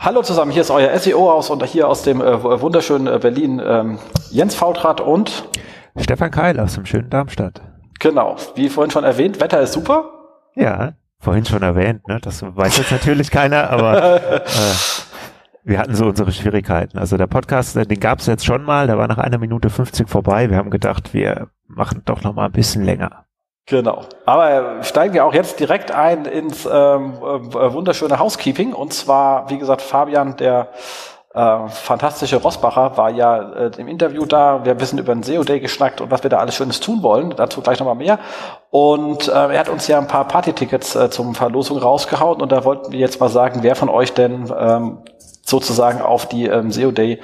Hallo zusammen, hier ist euer SEO aus und hier aus dem äh, wunderschönen äh, Berlin ähm, Jens Fautrat und Stefan Keil aus dem schönen Darmstadt. Genau, wie vorhin schon erwähnt, Wetter ist super. Ja, vorhin schon erwähnt, ne? das weiß jetzt natürlich keiner, aber äh, wir hatten so unsere Schwierigkeiten. Also der Podcast, äh, den gab es jetzt schon mal, der war nach einer Minute 50 vorbei. Wir haben gedacht, wir machen doch noch mal ein bisschen länger. Genau. Aber steigen wir auch jetzt direkt ein ins ähm, äh, wunderschöne Housekeeping. Und zwar, wie gesagt, Fabian, der äh, fantastische Rossbacher, war ja äh, im Interview da. Wir wissen über den SEO Day geschnackt und was wir da alles Schönes tun wollen. Dazu gleich nochmal mehr. Und äh, er hat uns ja ein paar Party-Tickets äh, zum Verlosung rausgehauen. Und da wollten wir jetzt mal sagen, wer von euch denn ähm, sozusagen auf die ähm, SEO Day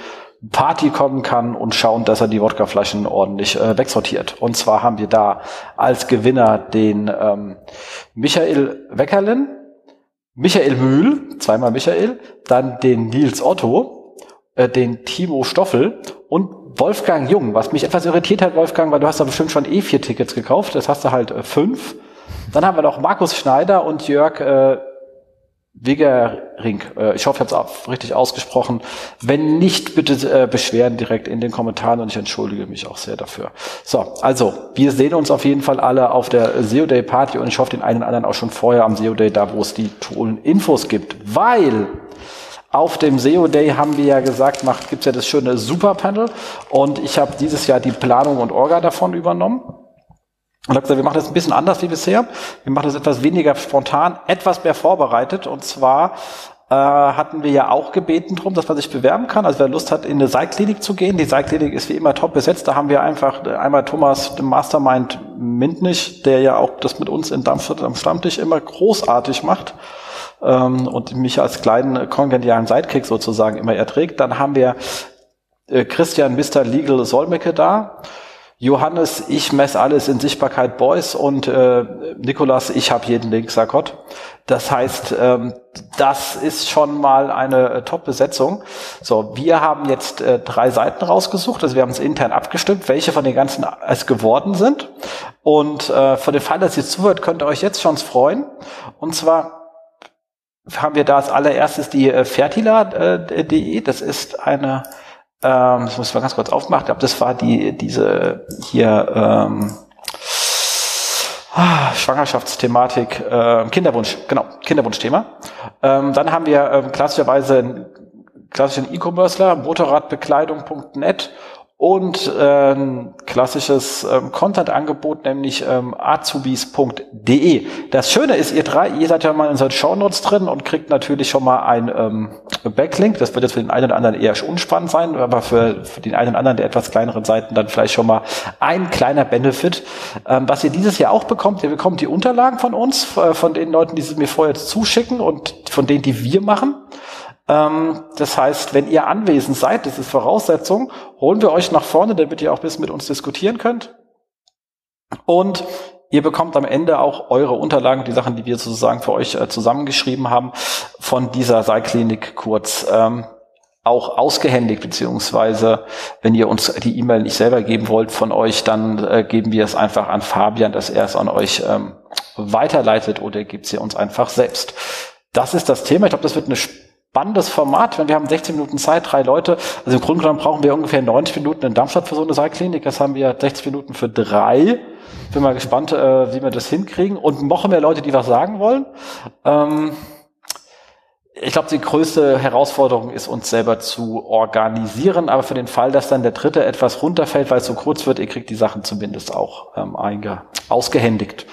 Party kommen kann und schauen, dass er die Wodkaflaschen ordentlich äh, wegsortiert. Und zwar haben wir da als Gewinner den ähm, Michael Weckerlin, Michael Mühl, zweimal Michael, dann den Nils Otto, äh, den Timo Stoffel und Wolfgang Jung, was mich etwas irritiert hat, Wolfgang, weil du hast da bestimmt schon eh vier Tickets gekauft, jetzt hast du halt äh, fünf. Dann haben wir noch Markus Schneider und Jörg äh, Wegering, äh, ich hoffe, ich habe es richtig ausgesprochen. Wenn nicht, bitte äh, beschweren direkt in den Kommentaren und ich entschuldige mich auch sehr dafür. So, also, wir sehen uns auf jeden Fall alle auf der SEO Day Party und ich hoffe den einen oder anderen auch schon vorher am SEO Day, da wo es die tollen Infos gibt, weil auf dem SEO Day haben wir ja gesagt, macht gibt's ja das schöne Super Panel und ich habe dieses Jahr die Planung und Orga davon übernommen. Und habe gesagt, wir machen das ein bisschen anders wie bisher. Wir machen das etwas weniger spontan, etwas mehr vorbereitet. Und zwar äh, hatten wir ja auch gebeten drum, dass man sich bewerben kann. Also wer Lust hat, in eine Seilklinik zu gehen. Die Seilklinik ist wie immer top besetzt. Da haben wir einfach einmal Thomas, dem Mastermind Mintnich, der ja auch das mit uns in Darmstadt am Stammtisch immer großartig macht ähm, und mich als kleinen kongenialen Sidekick sozusagen immer erträgt. Dann haben wir äh, Christian Mr. Legal Solmecke da. Johannes, ich messe alles in Sichtbarkeit Boys und äh, Nikolas, ich habe jeden Link, sag Gott. Das heißt, ähm, das ist schon mal eine äh, Top-Besetzung. So, wir haben jetzt äh, drei Seiten rausgesucht, also wir haben es intern abgestimmt, welche von den ganzen es geworden sind. Und äh, für den Fall, dass ihr zuhört, könnt ihr euch jetzt schon freuen. Und zwar haben wir da als allererstes die äh, Fertila.de. Äh, das ist eine ähm, das muss ich mal ganz kurz aufmachen, ich glaube, das war die, diese hier ähm, ah, Schwangerschaftsthematik, äh, Kinderwunsch, genau, Kinderwunschthema. Ähm, dann haben wir ähm, klassischerweise einen klassischen E-Commercer, motorradbekleidung.net und äh, klassisches ähm, Content-Angebot, nämlich ähm, azubis.de. Das Schöne ist, ihr drei, ihr seid ja mal in unseren Shownotes drin und kriegt natürlich schon mal ein ähm, Backlink. Das wird jetzt für den einen oder anderen eher unspannend sein, aber für, für den einen oder anderen der etwas kleineren Seiten dann vielleicht schon mal ein kleiner Benefit. Ähm, was ihr dieses Jahr auch bekommt, ihr bekommt die Unterlagen von uns, äh, von den Leuten, die sie mir vorher zuschicken und von denen, die wir machen. Ähm, das heißt, wenn ihr anwesend seid, das ist Voraussetzung, holen wir euch nach vorne, damit ihr auch ein bisschen mit uns diskutieren könnt. Und ihr bekommt am Ende auch eure Unterlagen, die Sachen, die wir sozusagen für euch äh, zusammengeschrieben haben, von dieser Seilklinik kurz ähm, auch ausgehändigt, beziehungsweise wenn ihr uns die E-Mail nicht selber geben wollt von euch, dann äh, geben wir es einfach an Fabian, dass er es an euch ähm, weiterleitet oder gibt sie uns einfach selbst. Das ist das Thema. Ich glaube, das wird eine spannendes Format, wenn wir haben 16 Minuten Zeit, drei Leute. Also im Grunde genommen brauchen wir ungefähr 90 Minuten in Darmstadt für so eine Saalklinik. Das haben wir 60 Minuten für drei. Bin mal gespannt, äh, wie wir das hinkriegen. Und noch mehr Leute, die was sagen wollen. Ähm, ich glaube, die größte Herausforderung ist, uns selber zu organisieren. Aber für den Fall, dass dann der dritte etwas runterfällt, weil es so kurz wird, ihr kriegt die Sachen zumindest auch ähm, ausgehändigt.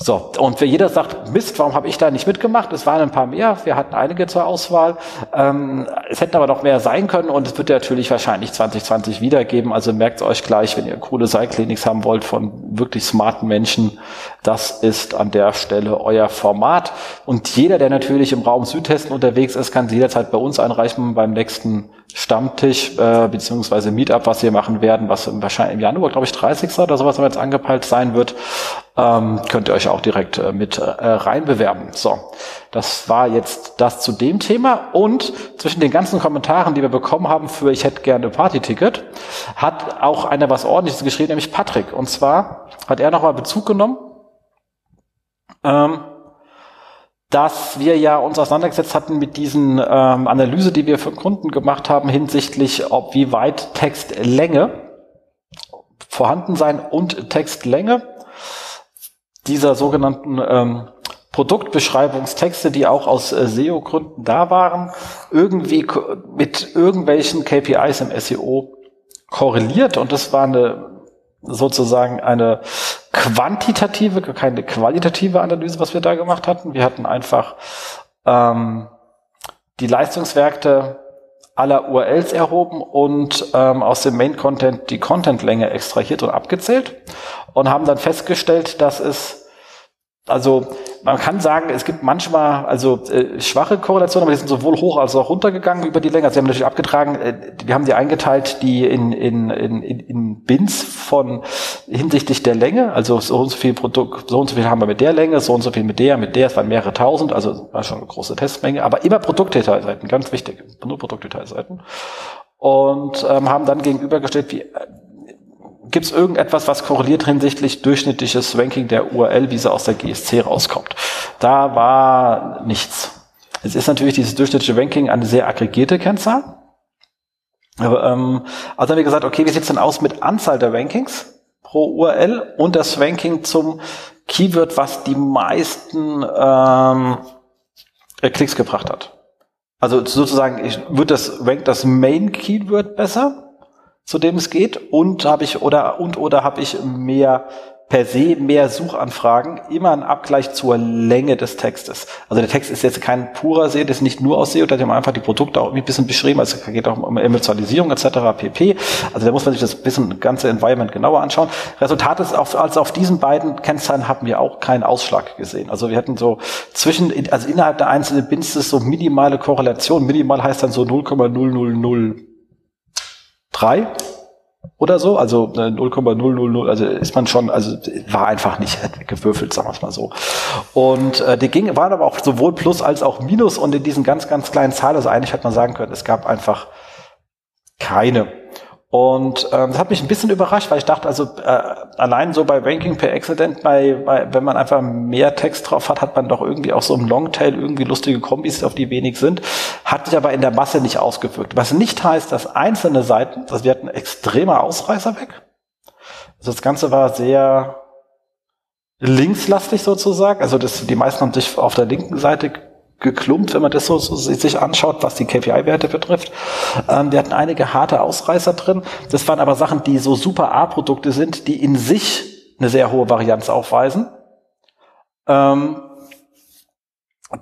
So, und jeder sagt, Mist, warum habe ich da nicht mitgemacht? Es waren ein paar mehr, wir hatten einige zur Auswahl. Ähm, es hätten aber noch mehr sein können und es wird natürlich wahrscheinlich 2020 wiedergeben. Also merkt euch gleich, wenn ihr coole Seilkliniks haben wollt von wirklich smarten Menschen, das ist an der Stelle euer Format. Und jeder, der natürlich im Raum Südhessen unterwegs ist, kann jederzeit bei uns einreichen beim nächsten Stammtisch äh, beziehungsweise Meetup, was wir machen werden, was wahrscheinlich im Januar, glaube ich, 30. oder sowas, jetzt angepeilt sein wird, ähm, könnt ihr euch auch direkt äh, mit äh, reinbewerben. So, das war jetzt das zu dem Thema. Und zwischen den ganzen Kommentaren, die wir bekommen haben für Ich hätte gerne Party-Ticket, hat auch einer was ordentliches geschrieben, nämlich Patrick. Und zwar hat er nochmal Bezug genommen. Ähm, dass wir ja uns auseinandergesetzt hatten mit diesen ähm, Analyse, die wir für Kunden gemacht haben hinsichtlich, ob wie weit Textlänge vorhanden sein und Textlänge dieser sogenannten ähm, Produktbeschreibungstexte, die auch aus äh, SEO-Gründen da waren, irgendwie mit irgendwelchen KPIs im SEO korreliert und das war eine sozusagen eine quantitative, keine qualitative Analyse, was wir da gemacht hatten. Wir hatten einfach ähm, die Leistungswerte aller URLs erhoben und ähm, aus dem Main Content die Contentlänge extrahiert und abgezählt und haben dann festgestellt, dass es also man kann sagen, es gibt manchmal also äh, schwache Korrelationen, aber die sind sowohl hoch als auch runtergegangen über die Länge. Also sie haben natürlich abgetragen, äh, wir haben die eingeteilt, die in, in, in, in Bins von hinsichtlich der Länge, also so und so viel Produkt, so und so viel haben wir mit der Länge, so und so viel mit der, mit der, es waren mehrere tausend, also war schon eine große Testmenge, aber immer Produktdetailseiten, ganz wichtig, nur Produktdetailseiten. Und ähm, haben dann gegenübergestellt, wie gibt es irgendetwas, was korreliert hinsichtlich durchschnittliches Ranking der URL, wie sie aus der GSC rauskommt. Da war nichts. Es ist natürlich dieses durchschnittliche Ranking eine sehr aggregierte Kennzahl. Aber, ähm, also haben wir gesagt, okay, wie sieht's denn aus mit Anzahl der Rankings pro URL und das Ranking zum Keyword, was die meisten ähm, Klicks gebracht hat. Also sozusagen, wird das rankt das Main Keyword besser zu dem es geht und habe ich oder und oder habe ich mehr per se mehr Suchanfragen, immer ein Abgleich zur Länge des Textes. Also der Text ist jetzt kein purer SEO, das ist nicht nur aus SEO, da hat man einfach die Produkte auch ein bisschen beschrieben, also geht auch um Emotionalisierung etc. pp. Also da muss man sich das bisschen ganze Environment genauer anschauen. Resultat ist, auf, also auf diesen beiden Kennzahlen haben wir auch keinen Ausschlag gesehen. Also wir hatten so zwischen, also innerhalb der einzelnen Bins so minimale Korrelation. Minimal heißt dann so 0,000 3 oder so, also 0,000, äh, also ist man schon, also war einfach nicht gewürfelt, sagen wir es mal so. Und äh, die ging, waren aber auch sowohl Plus als auch Minus und in diesen ganz, ganz kleinen Zahlen, also eigentlich hätte man sagen können, es gab einfach keine. Und ähm, das hat mich ein bisschen überrascht, weil ich dachte, also äh, allein so bei Ranking per Accident, bei, bei, wenn man einfach mehr Text drauf hat, hat man doch irgendwie auch so im Longtail irgendwie lustige Kombis, auf die wenig sind. Hat sich aber in der Masse nicht ausgewirkt. Was nicht heißt, dass einzelne Seiten, also wir hatten extremer Ausreißer weg. Also das Ganze war sehr linkslastig sozusagen. Also das, die meisten haben sich auf der linken Seite geklumpt, wenn man das so, so sich anschaut, was die KPI-Werte betrifft. Ähm, wir hatten einige harte Ausreißer drin. Das waren aber Sachen, die so super A-Produkte sind, die in sich eine sehr hohe Varianz aufweisen. Ähm,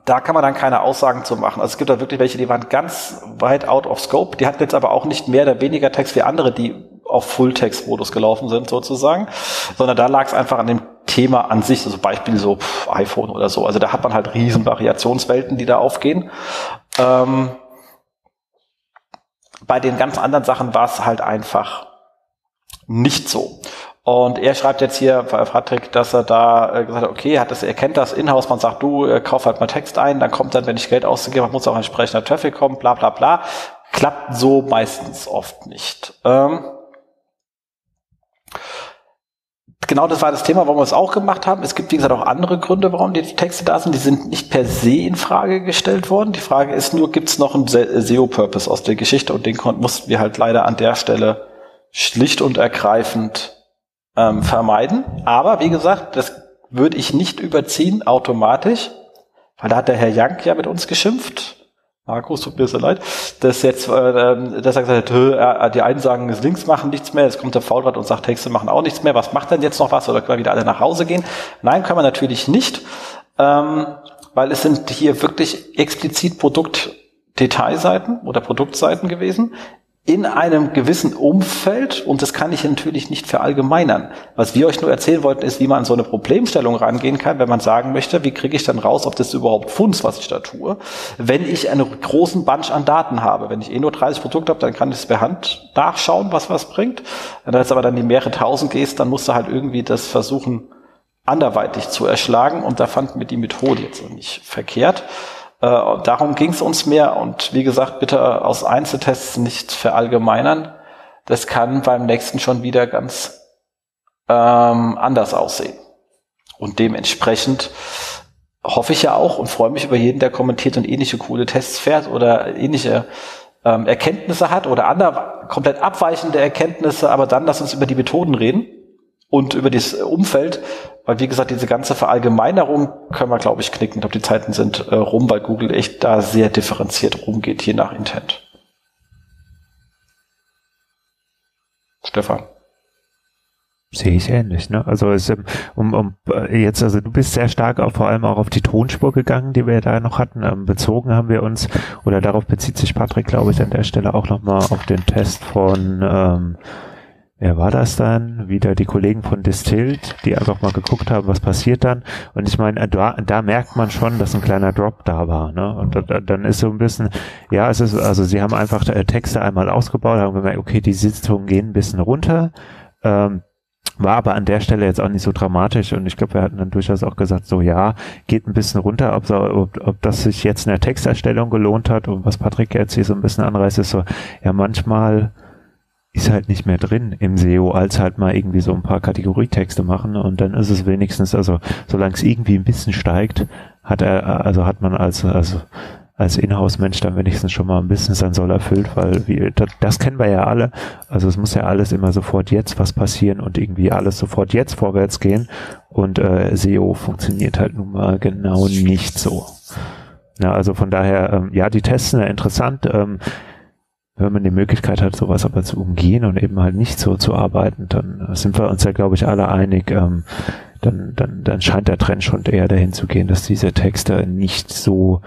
da kann man dann keine Aussagen zu machen. Also es gibt da wirklich welche, die waren ganz weit out of scope. Die hatten jetzt aber auch nicht mehr oder weniger Text wie andere, die auf Full-Text-Modus gelaufen sind sozusagen, sondern da lag es einfach an dem Thema an sich, also Beispiel so pff, iPhone oder so. Also da hat man halt riesen Variationswelten, die da aufgehen. Ähm, bei den ganz anderen Sachen war es halt einfach nicht so. Und er schreibt jetzt hier, Patrick, dass er da äh, gesagt hat, okay, hat das, er kennt das Inhouse, man sagt, du äh, kauf halt mal Text ein, dann kommt dann, wenn ich Geld ausgebe, muss auch entsprechender Traffic kommen, bla bla bla. Klappt so meistens oft nicht. Ähm, genau das war das Thema, warum wir es auch gemacht haben. Es gibt, wie gesagt, auch andere Gründe, warum die Texte da sind. Die sind nicht per se in Frage gestellt worden. Die Frage ist nur, gibt es noch einen SEO-Purpose aus der Geschichte? Und den mussten wir halt leider an der Stelle schlicht und ergreifend ähm, vermeiden. Aber wie gesagt, das würde ich nicht überziehen automatisch, weil da hat der Herr Jank ja mit uns geschimpft Markus, tut mir so leid, dass jetzt, äh, dass er gesagt hat, äh, die einen sagen, es links machen nichts mehr, jetzt kommt der Faulrad und sagt, Texte machen auch nichts mehr, was macht denn jetzt noch was oder können wir wieder alle nach Hause gehen? Nein, können wir natürlich nicht, ähm, weil es sind hier wirklich explizit Produktdetailseiten oder Produktseiten gewesen in einem gewissen Umfeld, und das kann ich natürlich nicht verallgemeinern. Was wir euch nur erzählen wollten, ist, wie man an so eine Problemstellung rangehen kann, wenn man sagen möchte, wie kriege ich dann raus, ob das überhaupt funzt, was ich da tue, wenn ich einen großen Bunch an Daten habe. Wenn ich eh nur 30 Produkte habe, dann kann ich es per Hand nachschauen, was was bringt. Wenn du jetzt aber dann die mehrere tausend gehst, dann musst du halt irgendwie das versuchen, anderweitig zu erschlagen, und da fanden wir die Methode jetzt nicht verkehrt. Äh, darum ging es uns mehr und wie gesagt, bitte aus Einzeltests nicht verallgemeinern. Das kann beim nächsten schon wieder ganz ähm, anders aussehen. Und dementsprechend hoffe ich ja auch und freue mich über jeden, der kommentiert und ähnliche coole Tests fährt oder ähnliche ähm, Erkenntnisse hat oder andere komplett abweichende Erkenntnisse, aber dann lass uns über die Methoden reden und über das Umfeld, weil wie gesagt, diese ganze Verallgemeinerung können wir, glaube ich, knicken. Ich glaube, die Zeiten sind äh, rum, weil Google echt da sehr differenziert rumgeht, je nach Intent. Stefan. Sehe ich ähnlich, ne? Also es, ähm, um, um äh, jetzt, also du bist sehr stark auch vor allem auch auf die Tonspur gegangen, die wir da noch hatten. Ähm, bezogen haben wir uns, oder darauf bezieht sich Patrick, glaube ich, an der Stelle auch nochmal auf den Test von ähm, wer war das dann? Wieder die Kollegen von Distilled, die einfach mal geguckt haben, was passiert dann. Und ich meine, da, da merkt man schon, dass ein kleiner Drop da war. Ne? Und da, dann ist so ein bisschen, ja, es ist, also sie haben einfach äh, Texte einmal ausgebaut, haben gemerkt, okay, die Sitzungen gehen ein bisschen runter. Ähm, war aber an der Stelle jetzt auch nicht so dramatisch und ich glaube, wir hatten dann durchaus auch gesagt, so ja, geht ein bisschen runter, ob, ob, ob das sich jetzt in der Texterstellung gelohnt hat und was Patrick jetzt hier so ein bisschen anreißt, ist so, ja, manchmal ist halt nicht mehr drin im SEO, als halt mal irgendwie so ein paar Kategorietexte machen und dann ist es wenigstens, also solange es irgendwie ein bisschen steigt, hat er, also hat man als, also als Inhouse-Mensch dann wenigstens schon mal ein bisschen sein Soll erfüllt, weil wir, das, das kennen wir ja alle. Also es muss ja alles immer sofort jetzt was passieren und irgendwie alles sofort jetzt vorwärts gehen und äh, SEO funktioniert halt nun mal genau nicht so. Ja, also von daher, ähm, ja, die Tests sind ja interessant. Ähm, wenn man die Möglichkeit hat, sowas aber zu umgehen und eben halt nicht so zu arbeiten, dann sind wir uns ja, glaube ich, alle einig, ähm, dann, dann, dann scheint der Trend schon eher dahin zu gehen, dass diese Texte nicht so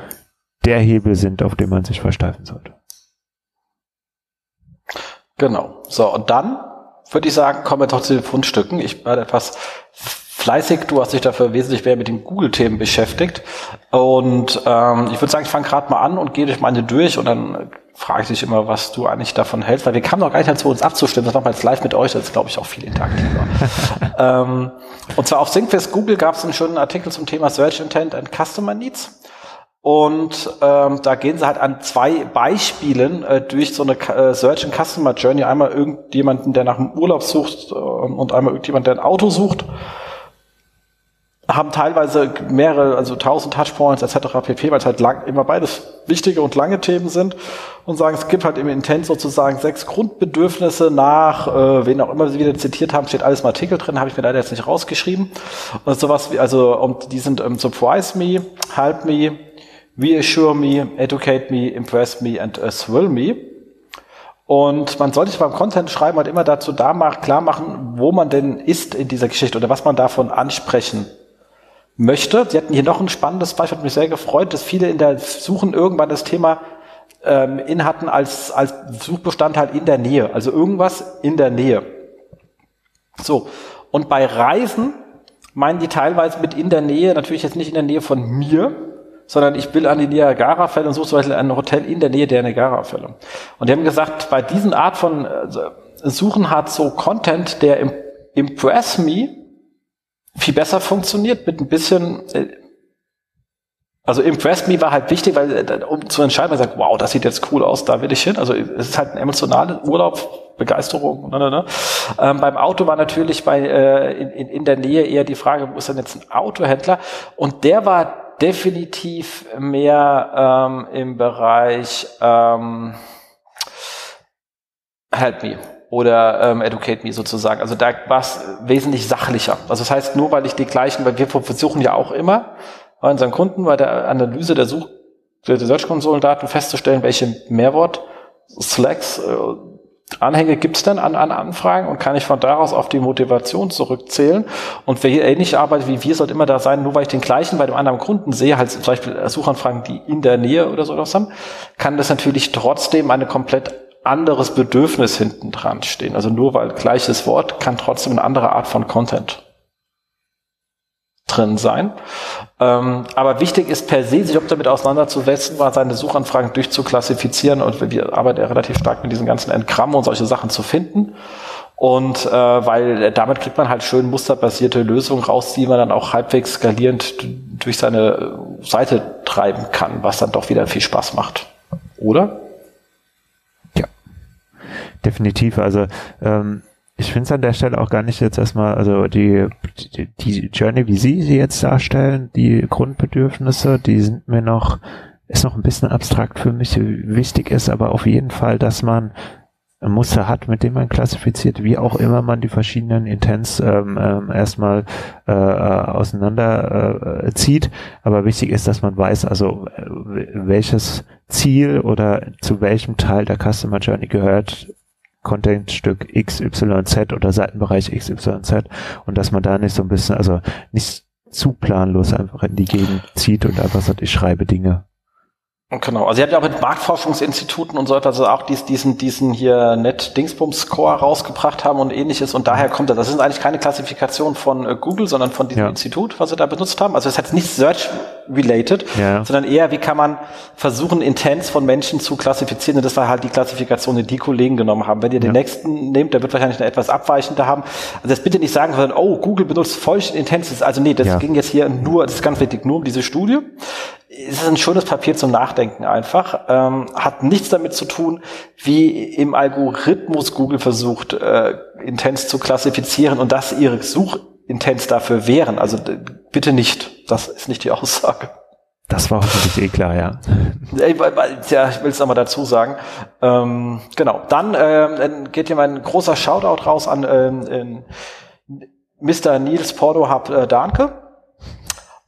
der Hebel sind, auf den man sich versteifen sollte. Genau. So, und dann würde ich sagen, kommen wir doch zu den Fundstücken. Ich war etwas fleißig. Du hast dich dafür wesentlich mehr mit den Google-Themen beschäftigt. Und ähm, ich würde sagen, ich fange gerade mal an und gehe durch meine durch und dann frage ich dich immer, was du eigentlich davon hältst, weil wir kamen noch gar nicht dazu, uns abzustimmen. Das machen wir jetzt live mit euch, das ist, glaube ich, auch viel interaktiver. ähm, und zwar auf Syncfest Google gab es einen schönen Artikel zum Thema Search Intent and Customer Needs. Und ähm, da gehen sie halt an zwei Beispielen äh, durch so eine äh, Search and Customer Journey. Einmal irgendjemanden, der nach einem Urlaub sucht äh, und einmal irgendjemand, der ein Auto sucht haben teilweise mehrere, also tausend Touchpoints etc. pp, weil es halt lang, immer beides wichtige und lange Themen sind und sagen, es gibt halt im Intent sozusagen sechs Grundbedürfnisse nach, äh, wen auch immer sie wieder zitiert haben, steht alles im Artikel drin, habe ich mir leider jetzt nicht rausgeschrieben. Und sowas wie, also, und die sind ähm, Surprise Me, Help Me, Reassure Me, Educate Me, Impress Me and uh, Thrill Me. Und man sollte beim Content schreiben halt immer dazu da klar machen, wo man denn ist in dieser Geschichte oder was man davon ansprechen möchte. Sie hatten hier noch ein spannendes Beispiel, hat mich sehr gefreut, dass viele in der Suchen irgendwann das Thema ähm, in hatten als, als Suchbestandteil in der Nähe, also irgendwas in der Nähe. So, und bei Reisen meinen die teilweise mit in der Nähe, natürlich jetzt nicht in der Nähe von mir, sondern ich will an die Niagara-Fälle und suche zum Beispiel ein Hotel in der Nähe der Niagara-Fälle. Und die haben gesagt, bei diesen Art von äh, Suchen hat so Content, der Impress Me viel besser funktioniert mit ein bisschen, äh, also Impress Me war halt wichtig, weil äh, um zu entscheiden, man sagt, wow, das sieht jetzt cool aus, da will ich hin. Also es ist halt ein emotionaler Urlaub, Begeisterung. Ne, ne, ne. Ähm, beim Auto war natürlich bei äh, in, in der Nähe eher die Frage, wo ist denn jetzt ein Autohändler? Und der war definitiv mehr ähm, im Bereich ähm, Help Me oder ähm, Educate Me sozusagen. Also da war es wesentlich sachlicher. Also das heißt, nur weil ich die gleichen, weil wir versuchen ja auch immer bei unseren Kunden bei der Analyse der Such die Search-Konsolendaten festzustellen, welche Mehrwort Slacks äh, Anhänge gibt's denn an, an Anfragen und kann ich von daraus auf die Motivation zurückzählen? Und wer hier ähnlich arbeitet wie wir, sollte immer da sein, nur weil ich den gleichen bei dem anderen Kunden sehe, halt zum Beispiel Suchanfragen, die in der Nähe oder so was haben, kann das natürlich trotzdem eine komplett anderes Bedürfnis hinten dran stehen. Also nur weil gleiches Wort kann trotzdem eine andere Art von Content drin sein. Ähm, aber wichtig ist per se, sich auch damit auseinanderzusetzen, mal seine Suchanfragen durchzuklassifizieren und wir arbeiten ja relativ stark mit diesen ganzen Entgrammen und solche Sachen zu finden. Und äh, weil damit kriegt man halt schön musterbasierte Lösungen raus, die man dann auch halbwegs skalierend durch seine Seite treiben kann, was dann doch wieder viel Spaß macht. Oder? Definitiv. Also ähm, ich finde es an der Stelle auch gar nicht jetzt erstmal, also die, die, die Journey, wie Sie sie jetzt darstellen, die Grundbedürfnisse, die sind mir noch, ist noch ein bisschen abstrakt für mich. Wichtig ist aber auf jeden Fall, dass man ein Muster hat, mit dem man klassifiziert, wie auch immer man die verschiedenen Intents ähm, ähm, erstmal äh, auseinander äh, zieht. Aber wichtig ist, dass man weiß, also äh, welches Ziel oder zu welchem Teil der Customer Journey gehört Contentstück XYZ oder Seitenbereich XYZ und dass man da nicht so ein bisschen, also nicht zu planlos einfach in die Gegend zieht und einfach sagt, ich schreibe Dinge. Genau, also ihr habt ja auch mit Marktforschungsinstituten und so etwas also auch dies, diesen, diesen hier Net Dingsbums Score rausgebracht haben und ähnliches und daher kommt das. Das ist eigentlich keine Klassifikation von äh, Google, sondern von diesem ja. Institut, was sie da benutzt haben. Also es hat nicht Search related, ja. sondern eher, wie kann man versuchen, Intents von Menschen zu klassifizieren und das war halt die Klassifikation, die die Kollegen genommen haben. Wenn ihr den ja. nächsten nehmt, der wird wahrscheinlich eine etwas abweichende haben. Also jetzt bitte nicht sagen, sondern, oh, Google benutzt vollständig Intents. Also nee, das ging jetzt hier nur, das ist ganz wichtig, nur um diese Studie es ist ein schönes Papier zum Nachdenken einfach. Ähm, hat nichts damit zu tun, wie im Algorithmus Google versucht, äh, Intents zu klassifizieren und dass ihre Suchintents dafür wären. Also bitte nicht. Das ist nicht die Aussage. Das war hoffentlich eh klar, ja. Ja, ich will es nochmal dazu sagen. Ähm, genau. Dann äh, geht hier mein großer Shoutout raus an ähm, Mr. Nils Porto Hub äh, Danke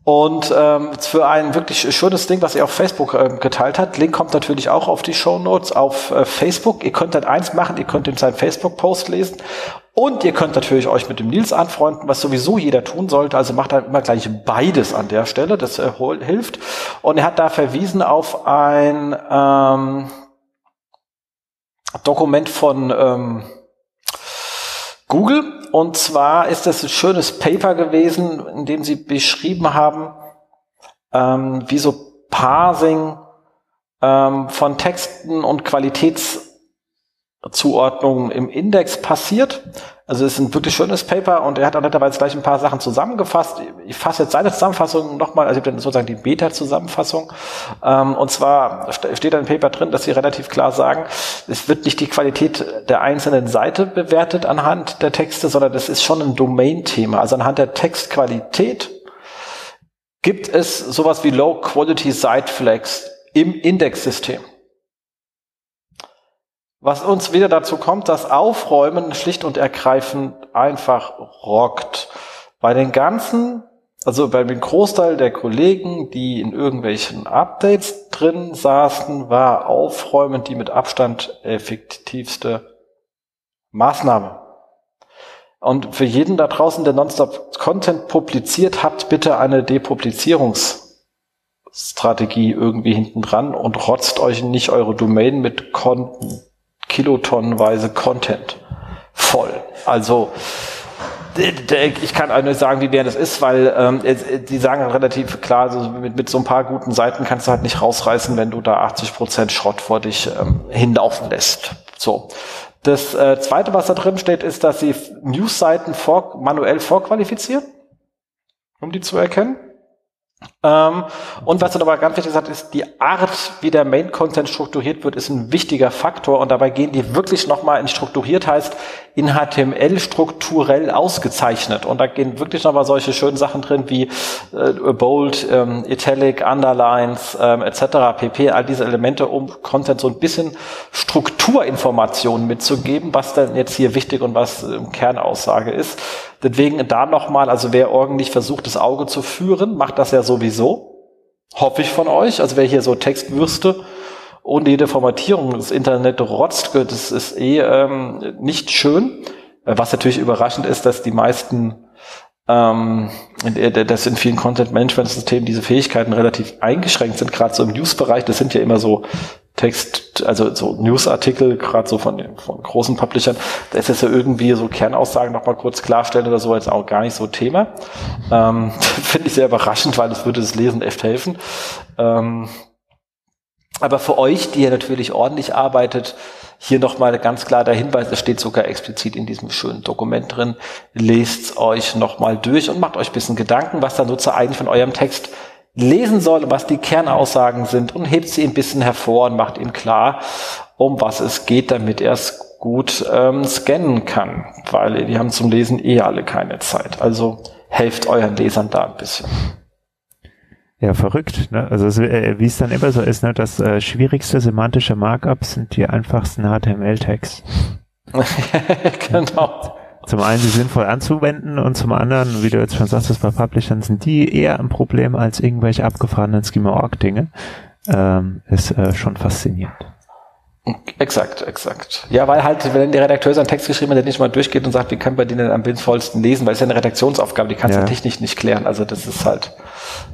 und ähm, für ein wirklich schönes Ding, was er auf Facebook äh, geteilt hat. Link kommt natürlich auch auf die Show Notes auf äh, Facebook. Ihr könnt dann eins machen, ihr könnt in seinen Facebook-Post lesen und ihr könnt natürlich euch mit dem Nils anfreunden, was sowieso jeder tun sollte. Also macht dann immer gleich beides an der Stelle, das äh, hilft. Und er hat da verwiesen auf ein ähm, Dokument von ähm, Google. Und zwar ist das ein schönes Paper gewesen, in dem sie beschrieben haben, ähm, wie so Parsing ähm, von Texten und Qualitätszuordnungen im Index passiert. Also es ist ein wirklich schönes Paper und er hat auch netterweise gleich ein paar Sachen zusammengefasst. Ich fasse jetzt seine Zusammenfassung nochmal, also ich habe dann sozusagen die Beta-Zusammenfassung. Ähm, und zwar steht da im Paper drin, dass sie relativ klar sagen, es wird nicht die Qualität der einzelnen Seite bewertet anhand der Texte, sondern das ist schon ein Domain-Thema. Also anhand der Textqualität gibt es sowas wie Low-Quality Site Flags im Indexsystem. Was uns wieder dazu kommt, dass Aufräumen schlicht und ergreifend einfach rockt. Bei den ganzen, also bei dem Großteil der Kollegen, die in irgendwelchen Updates drin saßen, war Aufräumen die mit Abstand effektivste Maßnahme. Und für jeden da draußen, der Nonstop Content publiziert, habt bitte eine Depublizierungsstrategie irgendwie hinten dran und rotzt euch nicht eure Domain mit Konten kilotonnenweise Content voll. Also ich kann auch nicht sagen, wie wer das ist, weil ähm, die sagen relativ klar, also mit, mit so ein paar guten Seiten kannst du halt nicht rausreißen, wenn du da 80 Prozent Schrott vor dich ähm, hinlaufen lässt. So. Das äh, zweite, was da drin steht, ist, dass sie News-Seiten vor, manuell vorqualifizieren, um die zu erkennen. Ähm, und was dann aber ganz wichtig ist, ist die Art, wie der Main-Content strukturiert wird, ist ein wichtiger Faktor. Und dabei gehen die wirklich nochmal in strukturiert, heißt in HTML strukturell ausgezeichnet. Und da gehen wirklich nochmal solche schönen Sachen drin wie äh, Bold, ähm, Italic, Underlines ähm, etc. pp. All diese Elemente, um Content so ein bisschen Strukturinformationen mitzugeben, was denn jetzt hier wichtig und was ähm, Kernaussage ist. Deswegen da nochmal, also wer ordentlich versucht, das Auge zu führen, macht das ja sowieso. Hoffe ich von euch. Also wer hier so Textwürste ohne jede Formatierung das Internet rotzt, das ist eh ähm, nicht schön. Was natürlich überraschend ist, dass die meisten ähm, dass in vielen Content-Management-Systemen diese Fähigkeiten relativ eingeschränkt sind, gerade so im News-Bereich. Das sind ja immer so Text, also so Newsartikel, gerade so von den von großen Publishern, da ist es ja irgendwie so Kernaussagen nochmal kurz klarstellen oder so, jetzt auch gar nicht so Thema. Ähm, Finde ich sehr überraschend, weil das würde das Lesen echt helfen. Ähm, aber für euch, die ihr natürlich ordentlich arbeitet, hier nochmal ganz klar der Hinweis, es steht sogar explizit in diesem schönen Dokument drin, lest euch nochmal durch und macht euch ein bisschen Gedanken, was der Nutzer eigentlich von eurem Text lesen soll, was die Kernaussagen sind und hebt sie ein bisschen hervor und macht ihm klar, um was es geht, damit er es gut ähm, scannen kann, weil die haben zum Lesen eh alle keine Zeit. Also helft euren Lesern da ein bisschen. Ja, verrückt. Ne? Also äh, wie es dann immer so ist, ne? das äh, schwierigste semantische Markup sind die einfachsten HTML-Tags. genau. Zum einen sie sinnvoll anzuwenden und zum anderen, wie du jetzt schon sagst, bei Publishern sind die eher ein Problem als irgendwelche abgefahrenen Schema-Org-Dinge. Ähm, ist äh, schon faszinierend. Exakt, exakt. Ja, weil halt, wenn der Redakteur seinen Text geschrieben hat, der nicht mal durchgeht und sagt, wie kann man den denn am sinnvollsten lesen, weil es ja eine Redaktionsaufgabe, die kannst du ja. technisch nicht klären. Also das ist halt,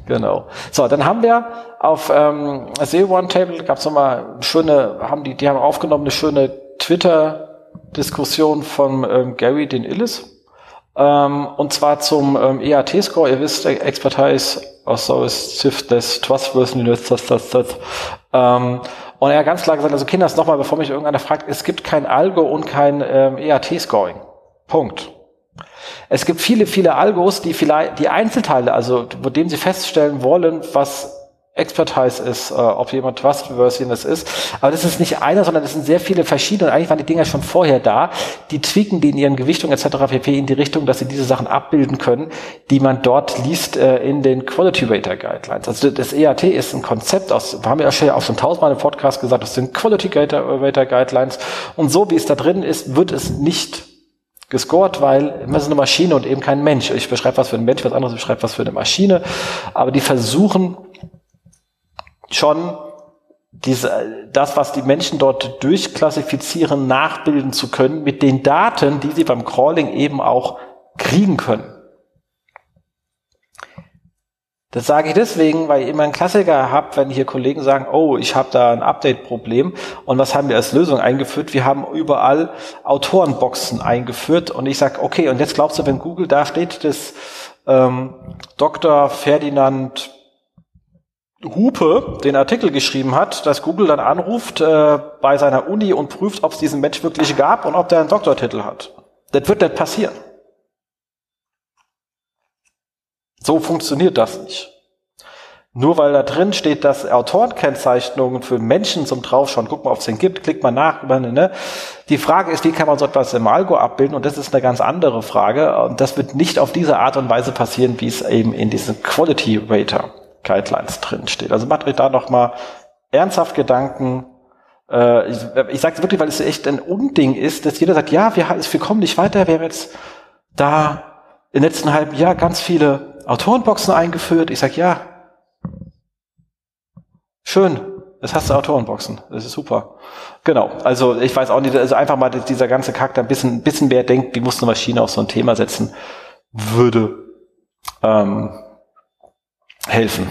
genau. So, dann haben wir auf ähm, SEO One Table gab es nochmal schöne, haben die, die haben aufgenommen eine schöne Twitter-Diskussion von ähm, Gary den Illis. Ähm, und zwar zum ähm, EAT-Score. Ihr wisst, Expertise, Authority, Trustworthiness, das, das, das. Ähm, und er hat ganz klar gesagt, also Kinders, nochmal, bevor mich irgendeiner fragt, es gibt kein Algo und kein ähm, EAT-Scoring. Punkt. Es gibt viele, viele Algos, die vielleicht die Einzelteile, also wo dem sie feststellen wollen, was Expertise ist, äh, ob jemand Trustworthiness ist. Aber das ist nicht einer, sondern das sind sehr viele verschiedene. Und eigentlich waren die Dinger schon vorher da. Die tweaken die in ihren Gewichtungen etc. pp. in die Richtung, dass sie diese Sachen abbilden können, die man dort liest äh, in den Quality Rater Guidelines. Also das EAT ist ein Konzept aus, wir haben ja auch schon tausendmal im Podcast gesagt, das sind Quality Rater Guidelines. Und so wie es da drin ist, wird es nicht gescored, weil immer so eine Maschine und eben kein Mensch. Ich beschreibe was für einen Mensch, was anderes beschreibt was für eine Maschine. Aber die versuchen schon diese, das, was die Menschen dort durchklassifizieren, nachbilden zu können mit den Daten, die sie beim Crawling eben auch kriegen können. Das sage ich deswegen, weil ich immer einen Klassiker habe, wenn hier Kollegen sagen, oh, ich habe da ein Update-Problem und was haben wir als Lösung eingeführt? Wir haben überall Autorenboxen eingeführt und ich sage, okay, und jetzt glaubst du, wenn Google da steht, dass ähm, Dr. Ferdinand Hupe den Artikel geschrieben hat, dass Google dann anruft äh, bei seiner Uni und prüft, ob es diesen Mensch wirklich gab und ob der einen Doktortitel hat. Das wird nicht passieren. So funktioniert das nicht. Nur weil da drin steht, dass Autorenkennzeichnungen für Menschen zum Draufschauen, guck mal, ob es den gibt, klickt mal nach. Ne? Die Frage ist, wie kann man so etwas im Algo abbilden? Und das ist eine ganz andere Frage. Und das wird nicht auf diese Art und Weise passieren, wie es eben in diesem Quality Rater Guidelines drin. Also macht euch da nochmal ernsthaft Gedanken. Äh, ich ich sage es wirklich, weil es echt ein Unding ist, dass jeder sagt, ja, wir, wir kommen nicht weiter, wir haben jetzt da im letzten halben Jahr ganz viele Autorenboxen eingeführt. Ich sage, ja, schön, jetzt hast du Autorenboxen, das ist super. Genau, also ich weiß auch nicht, also einfach mal dieser ganze Charakter ein bisschen, ein bisschen mehr denkt, wie muss eine Maschine auf so ein Thema setzen würde. Ähm, helfen.